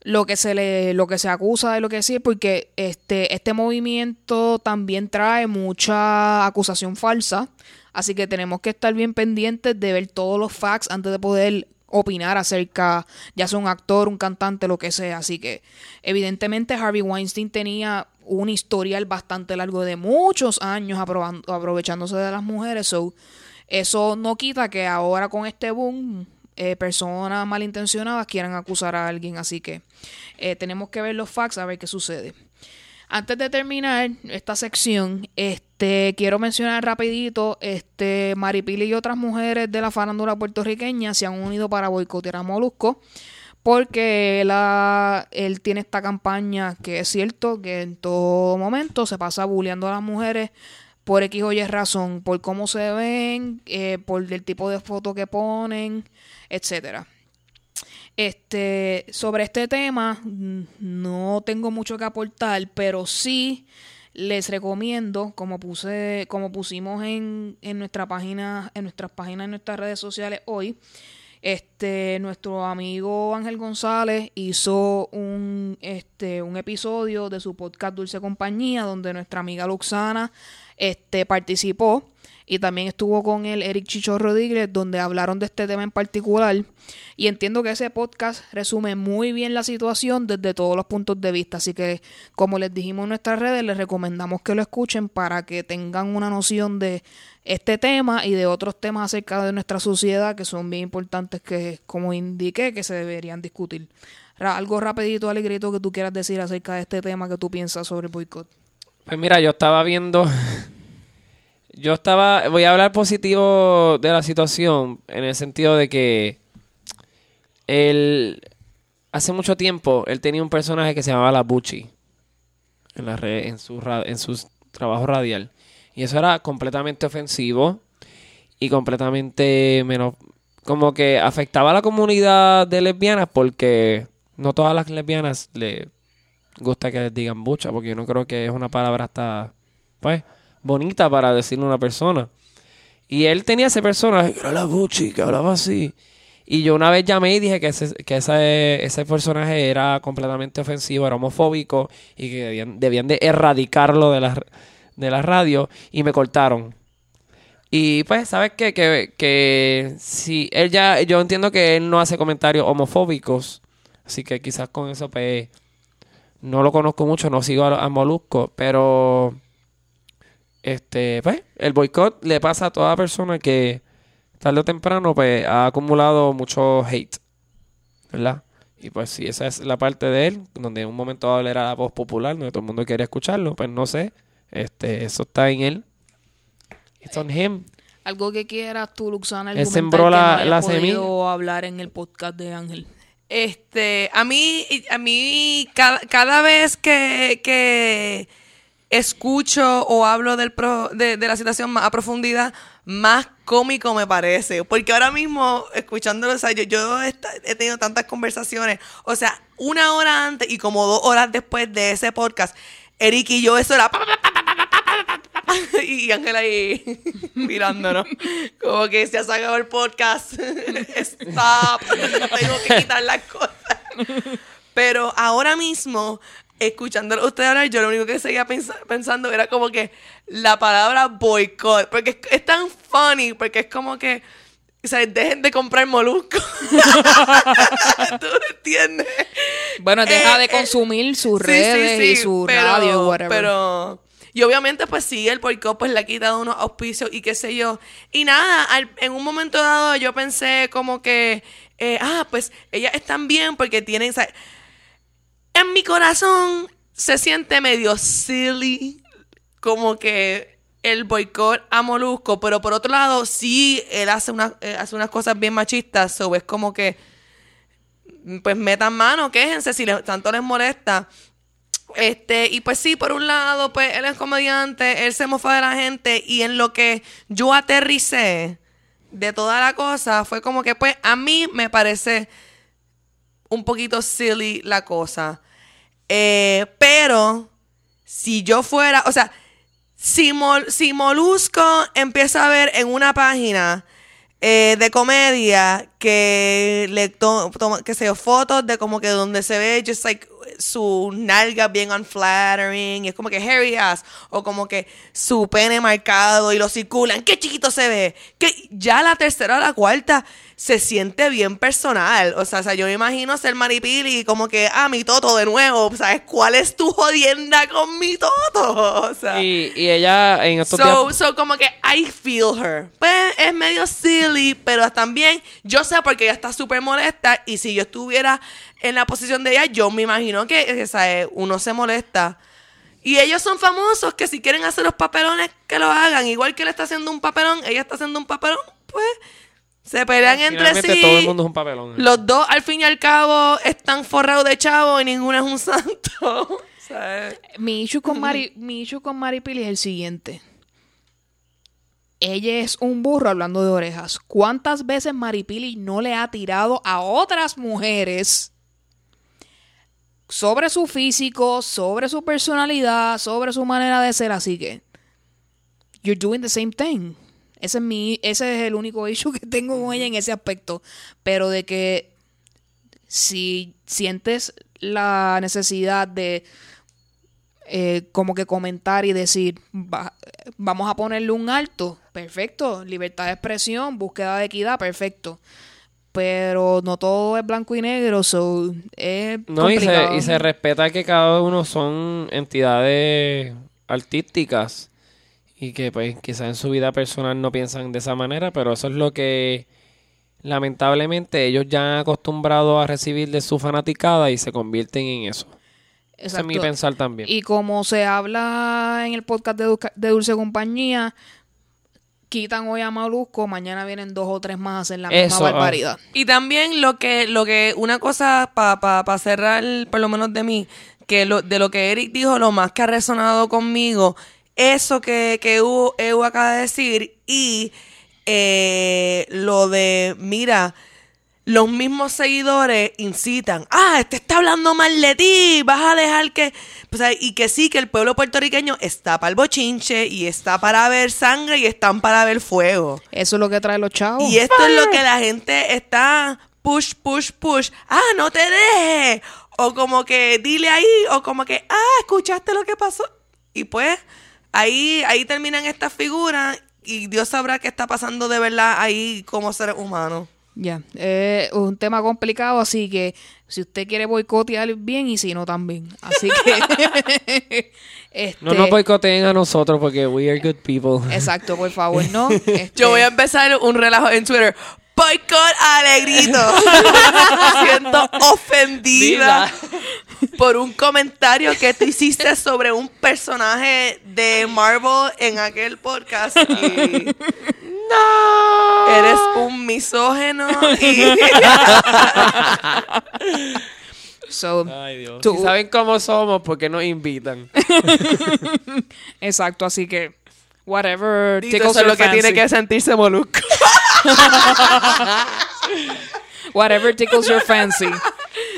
lo que se le lo que se acusa de lo que sí porque este este movimiento también trae mucha acusación falsa, así que tenemos que estar bien pendientes de ver todos los facts antes de poder opinar acerca ya sea un actor, un cantante, lo que sea, así que evidentemente Harvey Weinstein tenía un historial bastante largo de muchos años aprovechándose de las mujeres. So, eso no quita que ahora con este boom eh, personas malintencionadas quieran acusar a alguien. Así que eh, tenemos que ver los facts a ver qué sucede. Antes de terminar esta sección, este quiero mencionar rapidito, este Maripili y otras mujeres de la farándula puertorriqueña se han unido para boicotear a Molusco porque la, él tiene esta campaña que es cierto que en todo momento se pasa bulleando a las mujeres por X o Y razón, por cómo se ven, eh, por el tipo de foto que ponen, etcétera. Este, sobre este tema no tengo mucho que aportar, pero sí les recomiendo, como puse, como pusimos en, en nuestra página, en nuestras páginas, en nuestras redes sociales hoy, este, nuestro amigo Ángel González hizo un, este, un episodio de su podcast Dulce Compañía, donde nuestra amiga Luxana este, participó. Y también estuvo con él Eric Chicho Rodríguez, donde hablaron de este tema en particular. Y entiendo que ese podcast resume muy bien la situación desde todos los puntos de vista. Así que, como les dijimos en nuestras redes, les recomendamos que lo escuchen para que tengan una noción de este tema y de otros temas acerca de nuestra sociedad que son bien importantes que, como indiqué, que se deberían discutir. Algo rapidito, Alegrito, que tú quieras decir acerca de este tema que tú piensas sobre el boicot. Pues mira, yo estaba viendo. [laughs] Yo estaba. Voy a hablar positivo de la situación. En el sentido de que. Él. Hace mucho tiempo. Él tenía un personaje que se llamaba La Bucci. En, la red, en, su, en su trabajo radial. Y eso era completamente ofensivo. Y completamente menos. Como que afectaba a la comunidad de lesbianas. Porque no todas las lesbianas le gusta que les digan bucha, porque yo no creo que es una palabra hasta, pues, bonita para decirle a una persona. Y él tenía ese personaje, que era la buchi, que hablaba así. Y yo una vez llamé y dije que ese, que ese, ese personaje era completamente ofensivo, era homofóbico y que debían, debían de erradicarlo de la, de la radio y me cortaron. Y pues, ¿sabes qué? Que, que si él ya, yo entiendo que él no hace comentarios homofóbicos, así que quizás con eso pues no lo conozco mucho, no sigo a, Molusco, pero este, pues, el boicot le pasa a toda persona que tarde o temprano pues ha acumulado mucho hate, ¿verdad? Y pues si esa es la parte de él, donde en un momento era la voz popular, donde todo el mundo quería escucharlo, pues no sé, este, eso está en él. It's on him. Algo que quieras tú, Luxana, Él sembró que la- no hayas la semilla. hablar en el podcast de Ángel. Este, a mí, a mí, cada, cada vez que, que escucho o hablo del pro- de, de la situación más a profundidad, más cómico me parece. Porque ahora mismo, escuchándolo, o sea, yo, yo he tenido tantas conversaciones. O sea, una hora antes y como dos horas después de ese podcast, Eric y yo, eso era. Y Ángela ahí mirándonos. Como que se ha sacado el podcast. Stop. Tengo que quitar las cosas. Pero ahora mismo, escuchándolo a usted hablar, yo lo único que seguía pensa- pensando era como que la palabra boicot. Porque es tan funny, porque es como que. O sea, dejen de comprar molusco. [laughs] ¿Tú entiendes? Bueno, deja Eh, de eh, consumir sus Sí, redes sí, y su pero- radio, whatever. Pero. Y obviamente, pues sí, el boicot pues le ha quitado unos auspicios y qué sé yo. Y nada, al- en un momento dado yo pensé como que, eh, ah, pues ellas están bien porque tienen. en mi corazón se siente medio silly, como que el boicot a Molusco, pero por otro lado, sí, él hace, una, eh, hace unas cosas bien machistas, so es como que, pues metan mano, quéjense si tanto les molesta. Este, y pues sí, por un lado, pues él es comediante, él se mofa de la gente, y en lo que yo aterricé de toda la cosa, fue como que, pues, a mí me parece un poquito silly la cosa. Eh, pero si yo fuera, o sea, si, Mol- si Molusco empieza a ver en una página eh, de comedia que le to- toma, que yo, fotos de como que donde se ve just like su nalga bien unflattering y es como que hairy ass o como que su pene marcado y lo circulan, qué chiquito se ve, que ya la tercera o la cuarta se siente bien personal, o sea, o sea, yo me imagino ser Maripili como que, ah, mi toto de nuevo, ¿sabes? ¿Cuál es tu jodienda con mi toto? [laughs] O sea, Y, y ella en estos So, días... so como que I feel her. Pues es medio silly, pero también yo sé porque ella está súper molesta y si yo estuviera en la posición de ella, yo me imagino que eh, ¿sabes? uno se molesta. Y ellos son famosos que si quieren hacer los papelones, que lo hagan. Igual que él está haciendo un papelón, ella está haciendo un papelón, pues se pelean entre sí. todo el mundo es un papelón. Los dos, al fin y al cabo, están forrados de chavo y ninguno es un [laughs] santo. ¿Sabes? Mi issue con Mari, [laughs] mi issue con Maripili es el siguiente. Ella es un burro hablando de orejas. ¿Cuántas veces Maripili no le ha tirado a otras mujeres sobre su físico, sobre su personalidad, sobre su manera de ser? Así que, you're doing the same thing. Ese es mi, ese es el único issue que tengo con ella en ese aspecto. Pero de que si sientes la necesidad de eh, como que comentar y decir, "Va- vamos a ponerle un alto, perfecto, libertad de expresión, búsqueda de equidad, perfecto. Pero no todo es blanco y negro, so es No, y se, y se respeta que cada uno son entidades artísticas y que pues quizás en su vida personal no piensan de esa manera, pero eso es lo que lamentablemente ellos ya han acostumbrado a recibir de su fanaticada y se convierten en eso. Ese es mi pensar también. Y como se habla en el podcast de Dulce Compañía, quitan hoy a Malusco, mañana vienen dos o tres más a hacer la Eso, misma ah. barbaridad. Y también lo que, lo que, una cosa para pa, pa cerrar, por lo menos de mí, que lo, de lo que Eric dijo, lo más que ha resonado conmigo, eso que, que Evo, Evo acaba de decir, y eh, lo de, mira, los mismos seguidores incitan, ah, este está hablando mal de ti, vas a dejar que, o sea, y que sí, que el pueblo puertorriqueño está para el bochinche y está para ver sangre y están para ver fuego. Eso es lo que trae los chavos. Y esto es lo que la gente está push, push, push. Ah, no te dejes. O como que dile ahí, o como que, ah, escuchaste lo que pasó. Y pues, ahí, ahí terminan estas figuras y Dios sabrá qué está pasando de verdad ahí como seres humanos. Ya, es un tema complicado, así que si usted quiere boicotear bien y si no también. Así que [laughs] este, No nos boicoteen a nosotros porque we are good people. Exacto, por favor, no. [laughs] Este, Yo voy a empezar un relajo en Twitter. Boicot Alegrito. [laughs] Siento ofendida por un comentario que tú hiciste sobre un personaje de Marvel en aquel podcast. Y ¡No! eres un misógeno. Y [laughs] so, Ay, Dios. Tú- Si saben cómo somos, ¿por qué nos invitan? [laughs] exacto, así que whatever Dito, tickles eso es lo que tiene que sentirse Molusco. [laughs] Whatever tickles your fancy.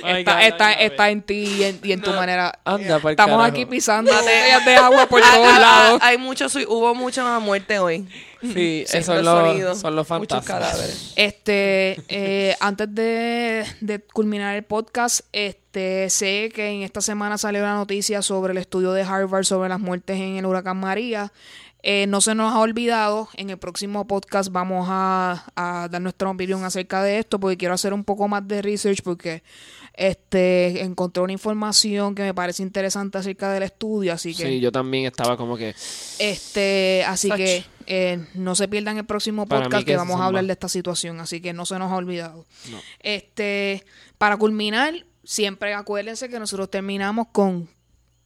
Ay, está, está, ay, está en ti y en, y en tu manera. Anda, Estamos carajo. aquí pisando botellas de agua por todos Ah, ah, lados. ah, Hay mucho, hubo mucha muerte hoy. Sí, [laughs] Sí, esos son son los Muchos fantasmas. cadáveres. Este, eh, antes de, de culminar el podcast, este, sé que en esta semana salió la noticia sobre el estudio de Harvard sobre las muertes en el huracán María. Eh, no se nos ha olvidado, en el próximo podcast vamos a, a dar nuestra opinión acerca de esto, porque quiero hacer un poco más de research, porque este encontré una información que me parece interesante acerca del estudio, así que Sí, yo también estaba como que... este, así que eh, no se pierdan el próximo podcast que vamos a hablar de esta situación, así que no se nos ha olvidado. No. Este, para culminar, siempre acuérdense que nosotros terminamos con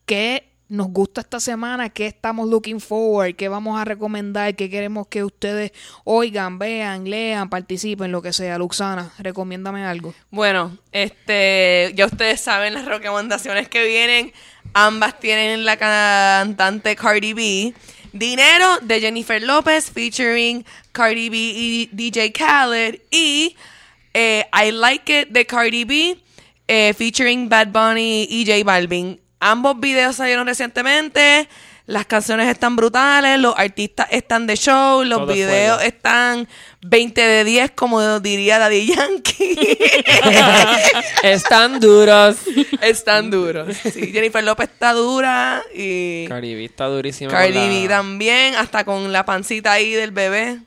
qué nos gusta esta semana, qué estamos looking forward, qué vamos a recomendar, qué queremos que ustedes oigan, vean, lean, participen, lo que sea. Luxana, recomiéndame algo. Bueno, este, ya ustedes saben las recomendaciones que vienen. Ambas tienen la cantante Cardi B. Dinero de Jennifer López featuring Cardi B y DJ Khaled. Y eh, I Like It de Cardi B eh, featuring Bad Bunny y J Balvin. Ambos videos salieron recientemente. Las canciones están brutales, los artistas están de show, los Todo videos fuego. están 20 de 10, como diría Daddy Yankee. [laughs] Están duros. están duros. Sí, Jennifer López está dura y Cardi B está durísima. Cardi la- también, hasta con la pancita ahí del bebé.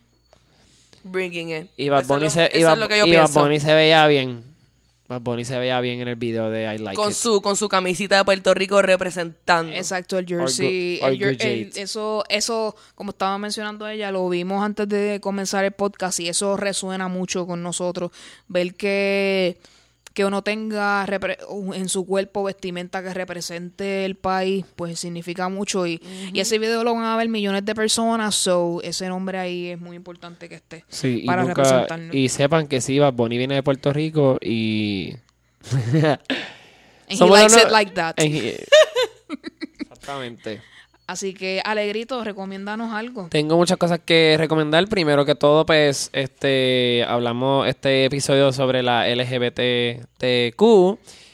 Bringing it. Y Bad se. Bunny se veía bien. Bad Bunny se veía bien en el video de I Like con It. su con su camisita de Puerto Rico representando. Exacto, el jersey. Or good- or el- eso, eso, como estaba mencionando ella, lo vimos antes de comenzar el podcast y eso resuena mucho con nosotros. Ver que, que uno tenga en su cuerpo vestimenta que represente el país, pues significa mucho. Y, y ese video lo van a ver millones de personas, so ese nombre ahí es muy importante que esté. Sí, y, para nunca- representarnos. y sepan que sí, Bad Bunny viene de Puerto Rico y... And he likes it like that. en- [laughs] Exactamente. Así que, Alegrito, recomiéndanos algo. Tengo muchas cosas que recomendar. Primero que todo, pues, este, hablamos este episodio sobre la LGBTQ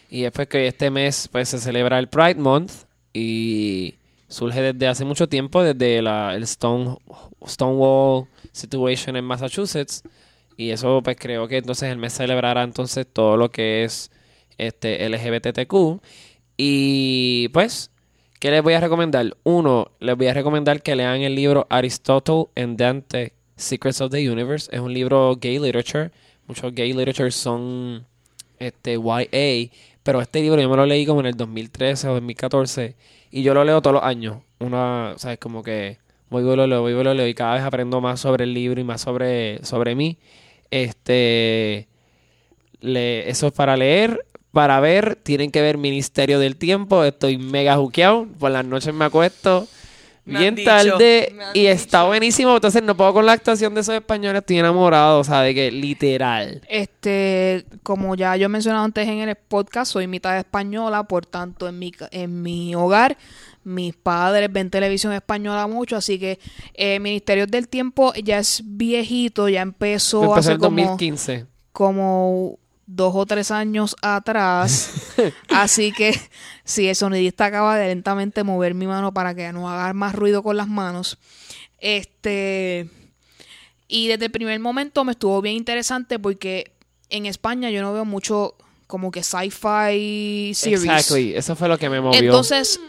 y después que este mes, pues, se celebra el Pride Month y surge desde hace mucho tiempo, desde la, el Stone, Stonewall Situation en Massachusetts y eso, pues, creo que entonces el mes celebrará entonces todo lo que es este LGBTQ y, pues, ¿Qué les voy a recomendar? Uno, les voy a recomendar que lean el libro Aristotle and Dante, Secrets of the Universe. Es un libro gay literature. Muchos gay literature son este, YA. Pero este libro yo me lo leí como en el 2013 o 2014. Y yo lo leo todos los años. Una, ¿sabes? Como que voy y lo leo, voy y lo leo. Y cada vez aprendo más sobre el libro y más sobre, sobre mí. Este... Eso es para leer. Para ver, tienen que ver Ministerio del Tiempo. Estoy mega juqueado. Por las noches me acuesto Me bien dicho, tarde y está buenísimo. Entonces no puedo con la actuación de esos españoles. Estoy enamorado, o sea, de que literal. Este, como ya yo he mencionado antes en el podcast, soy mitad española, por tanto en mi, ca- en mi hogar mis padres ven televisión española mucho, así que eh, Ministerios del Tiempo ya es viejito, ya empezó, Empezó hace en como, 2015. como dos o tres años atrás, [laughs] así que si el sonidista acaba de lentamente mover mi mano para que no haga más ruido con las manos, este... Y desde el primer momento me estuvo bien interesante porque en España yo no veo mucho como que sci-fi series. Exactly. Eso fue lo que me movió. Entonces,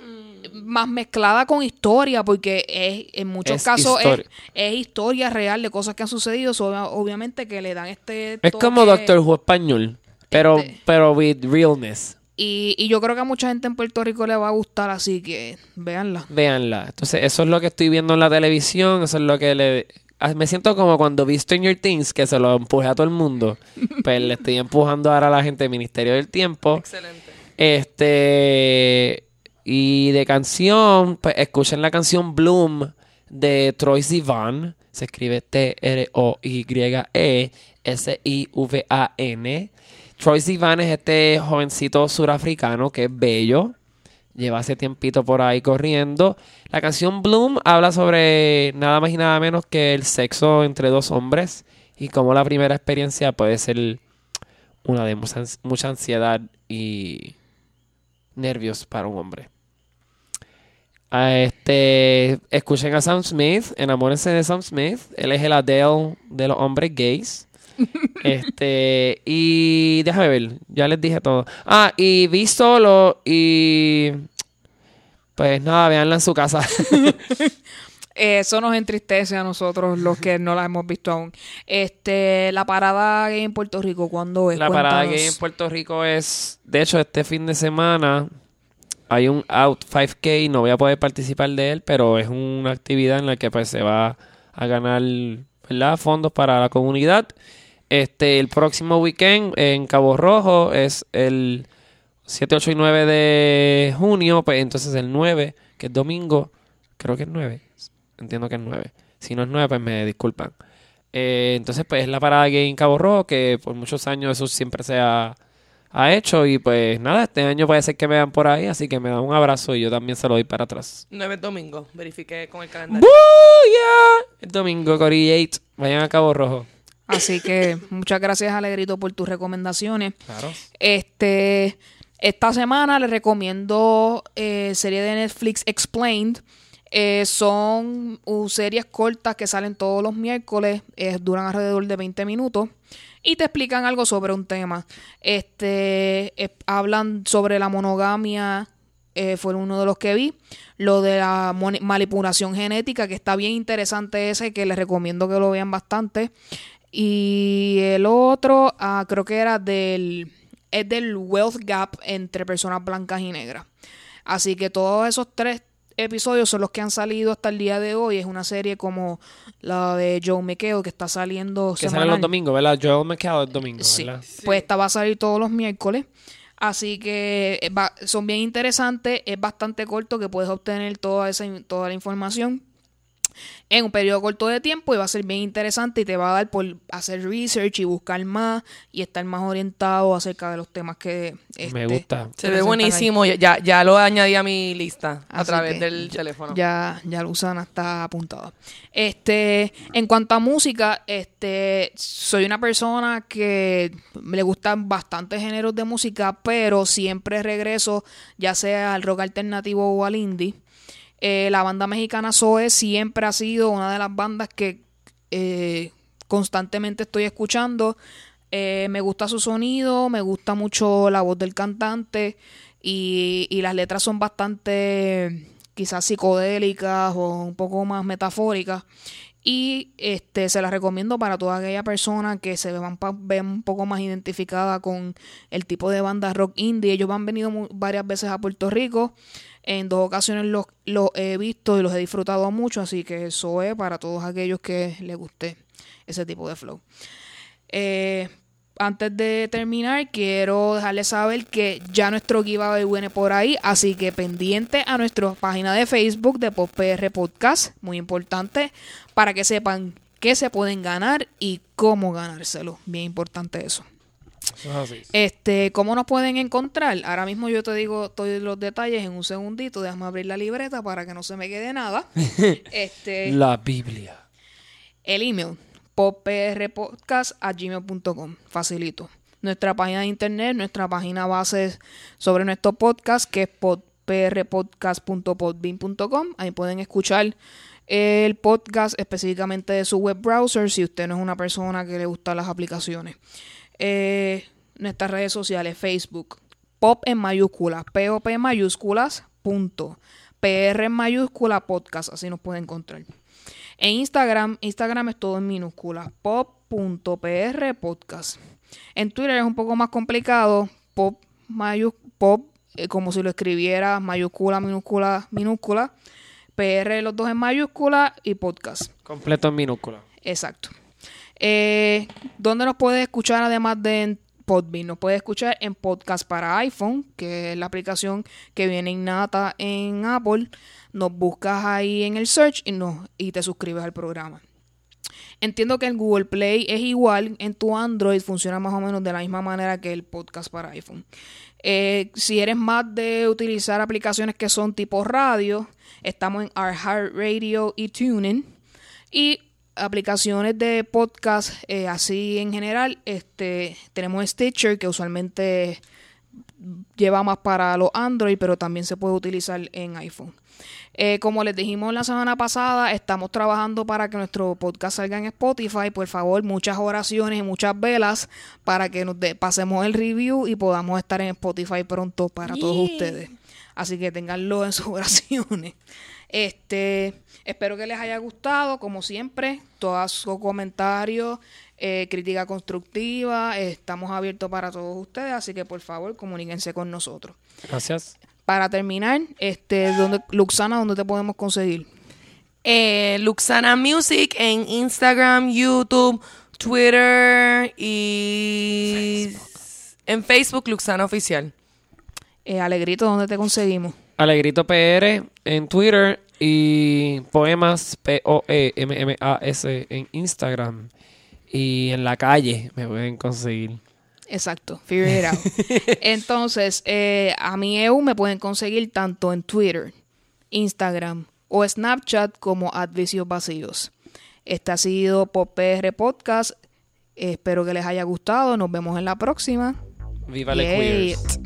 más mezclada con historia, porque es, en muchos Es casos es, histori- es historia real de cosas que han sucedido. so, obviamente que le dan este. es como Doctor Who español. Pero, Este- pero with realness. Y, y yo creo que a mucha gente en Puerto Rico le va a gustar, así que véanla. Véanla. Entonces, eso es lo que estoy viendo en la televisión. Eso es lo que le. ah, Me siento como cuando vi Stranger Things, que se lo empujé a todo el mundo. [laughs] pues le estoy empujando ahora a la gente del Ministerio del Tiempo. Excelente. Este. Y de canción, pues escuchen la canción Bloom de Troy Sivan. Se escribe T-R-O-Y-E-S-I-V-A-N. Troy Sivan es este jovencito surafricano que es bello. Lleva hace tiempito por ahí corriendo. La canción Bloom habla sobre nada más y nada menos que el sexo entre dos hombres y cómo la primera experiencia puede ser una de mucha, ans- mucha ansiedad y nervios para un hombre. Ah, Este, escuchen a Sam Smith, enamórense de Sam Smith. Él es el Adele de los hombres gays. [laughs] Este, y déjame ver, ya les dije todo. Ah, y vi solo y pues nada, véanla en su casa. [laughs] [laughs] Eso nos entristece a nosotros, los que no la hemos visto aún. Este, la parada gay en Puerto Rico, ¿cuándo es? La parada gay en Puerto Rico es, de hecho, este fin de semana hay un Out 5K, no voy a poder participar de él, pero es una actividad en la que pues se va a ganar, ¿verdad? fondos para la comunidad. Este, el próximo weekend en Cabo Rojo es el 7, 8 y 9 de junio, pues entonces el 9, que es domingo, creo que es 9, entiendo que es 9. Si no es 9, pues me disculpan. Eh, entonces, pues es la parada gay en Cabo Rojo, que por muchos años eso siempre se ha, ha hecho. Y pues nada, este año puede ser que me vean por ahí, así que me dan un abrazo y yo también se lo doy para atrás. 9 domingo. Verifiqué con el calendario. ¡Booyah! El domingo, Cory Yates, vayan a Cabo Rojo. Así que muchas gracias, Alegrito, por tus recomendaciones. Claro. Este, esta semana les recomiendo eh, serie de Netflix Explained. Eh, son uh, series cortas que salen todos los miércoles, eh, duran alrededor de 20 minutos y te explican algo sobre un tema. Este, eh, hablan sobre la monogamia, eh, fue uno de los que vi. Lo de la manipulación genética, que está bien interesante ese, que les recomiendo que lo vean bastante. Y el otro, ah, creo que era del, es del wealth gap entre personas blancas y negras. Así que todos esos tres episodios son los que han salido hasta el día de hoy. Es una serie como la de Joe McHale que está saliendo Que semanal. los domingos, ¿verdad? Joel McHale es domingo, Sí. ¿verdad? Pues esta va a salir todos los miércoles. Así que eh, va- son bien interesantes. Es bastante corto que puedes obtener toda, esa, toda la información en un periodo corto de tiempo y va a ser bien interesante y te va a dar por hacer research y buscar más y estar más orientado acerca de los temas que Me este, gusta. Se ve ahí. buenísimo. Ya, ya lo añadí a mi lista a Así través del teléfono. Ya, ya Luzana está apuntada. Este, en cuanto a música, este, soy una persona que le gustan bastantes géneros de música, pero siempre regreso ya sea al rock alternativo o al indie. Eh, la banda mexicana Zoe siempre ha sido una de las bandas que eh, constantemente estoy escuchando. Eh, me gusta su sonido, me gusta mucho la voz del cantante y, y las letras son bastante quizás psicodélicas o un poco más metafóricas. Y este se las recomiendo para toda aquella persona que se vean, pa- vean un poco más identificada con el tipo de banda rock indie. Ellos han venido varias veces a Puerto Rico. En dos ocasiones los, los he visto y los he disfrutado mucho. Así que eso es para todos aquellos que les guste ese tipo de flow. Eh, antes de terminar, quiero dejarles saber que ya nuestro giveaway viene por ahí, así que pendiente a nuestra página de Facebook de PopPR Podcast, muy importante, para que sepan qué se pueden ganar y cómo ganárselo. Bien importante eso. Eso es así. Este, ¿cómo nos pueden encontrar? Ahora mismo yo te digo todos los detalles en un segundito. Déjame abrir la libreta para que no se me quede nada. [laughs] este, La Biblia. el email popprpodcast.gmail.com Facilito. Nuestra página de internet, nuestra página base sobre nuestro podcast, que es prpodcast.podbean.com. Ahí pueden escuchar el podcast específicamente de su web browser si usted no es una persona que le gustan las aplicaciones. Eh, nuestras redes sociales, Facebook, pop en mayúsculas, pop en mayúsculas, punto, pr en mayúscula, podcast, así nos puede encontrar. En Instagram, Instagram es todo en minúsculas, pop.pr podcast. En Twitter es un poco más complicado, pop, mayu, pop, eh, como si lo escribiera mayúscula, minúscula, minúscula, PR los dos en mayúscula y podcast. Completo en minúscula. Exacto. Eh, ¿Dónde nos puedes escuchar además de en Podbean? Nos puedes escuchar en Podcast para iPhone, que es la aplicación que viene innata en Apple. Nos buscas ahí en el search y, nos, y te suscribes al programa. Entiendo que el Google Play es igual en tu Android, funciona más o menos de la misma manera que el podcast para iPhone. Eh, si eres más de utilizar aplicaciones que son tipo radio, estamos en iHeartRadio y TuneIn. Y aplicaciones de podcast eh, así en general, este tenemos Stitcher que usualmente lleva más para los Android, pero también se puede utilizar en iPhone. Eh, como les dijimos la semana pasada, estamos trabajando para que nuestro podcast salga en Spotify. Por favor, muchas oraciones y muchas velas para que nos de- pasemos el review y podamos estar en Spotify pronto para todos ustedes. Así que tenganlo en sus [laughs] oraciones. Este, espero que les haya gustado, como siempre, todos sus comentarios, eh, crítica constructiva, eh, estamos abiertos para todos ustedes, así que por favor comuníquense con nosotros. Gracias. Para terminar, este, donde, Luxana, ¿dónde te podemos conseguir? Eh, Luxana Music en Instagram, YouTube, Twitter y en Facebook Luxana Oficial. Eh, Alegrito, ¿dónde te conseguimos? Alegrito PR en Twitter y Poemas P-O-E-M-M-A-S en Instagram. Y en la calle me pueden conseguir. Exacto, figure it out. [laughs] Entonces, eh, a mi EU me pueden conseguir tanto en Twitter, Instagram o Snapchat como Advicios Vacíos. Este ha sido Pop PR Podcast. Espero que les haya gustado. Nos vemos en la próxima. Viva queers.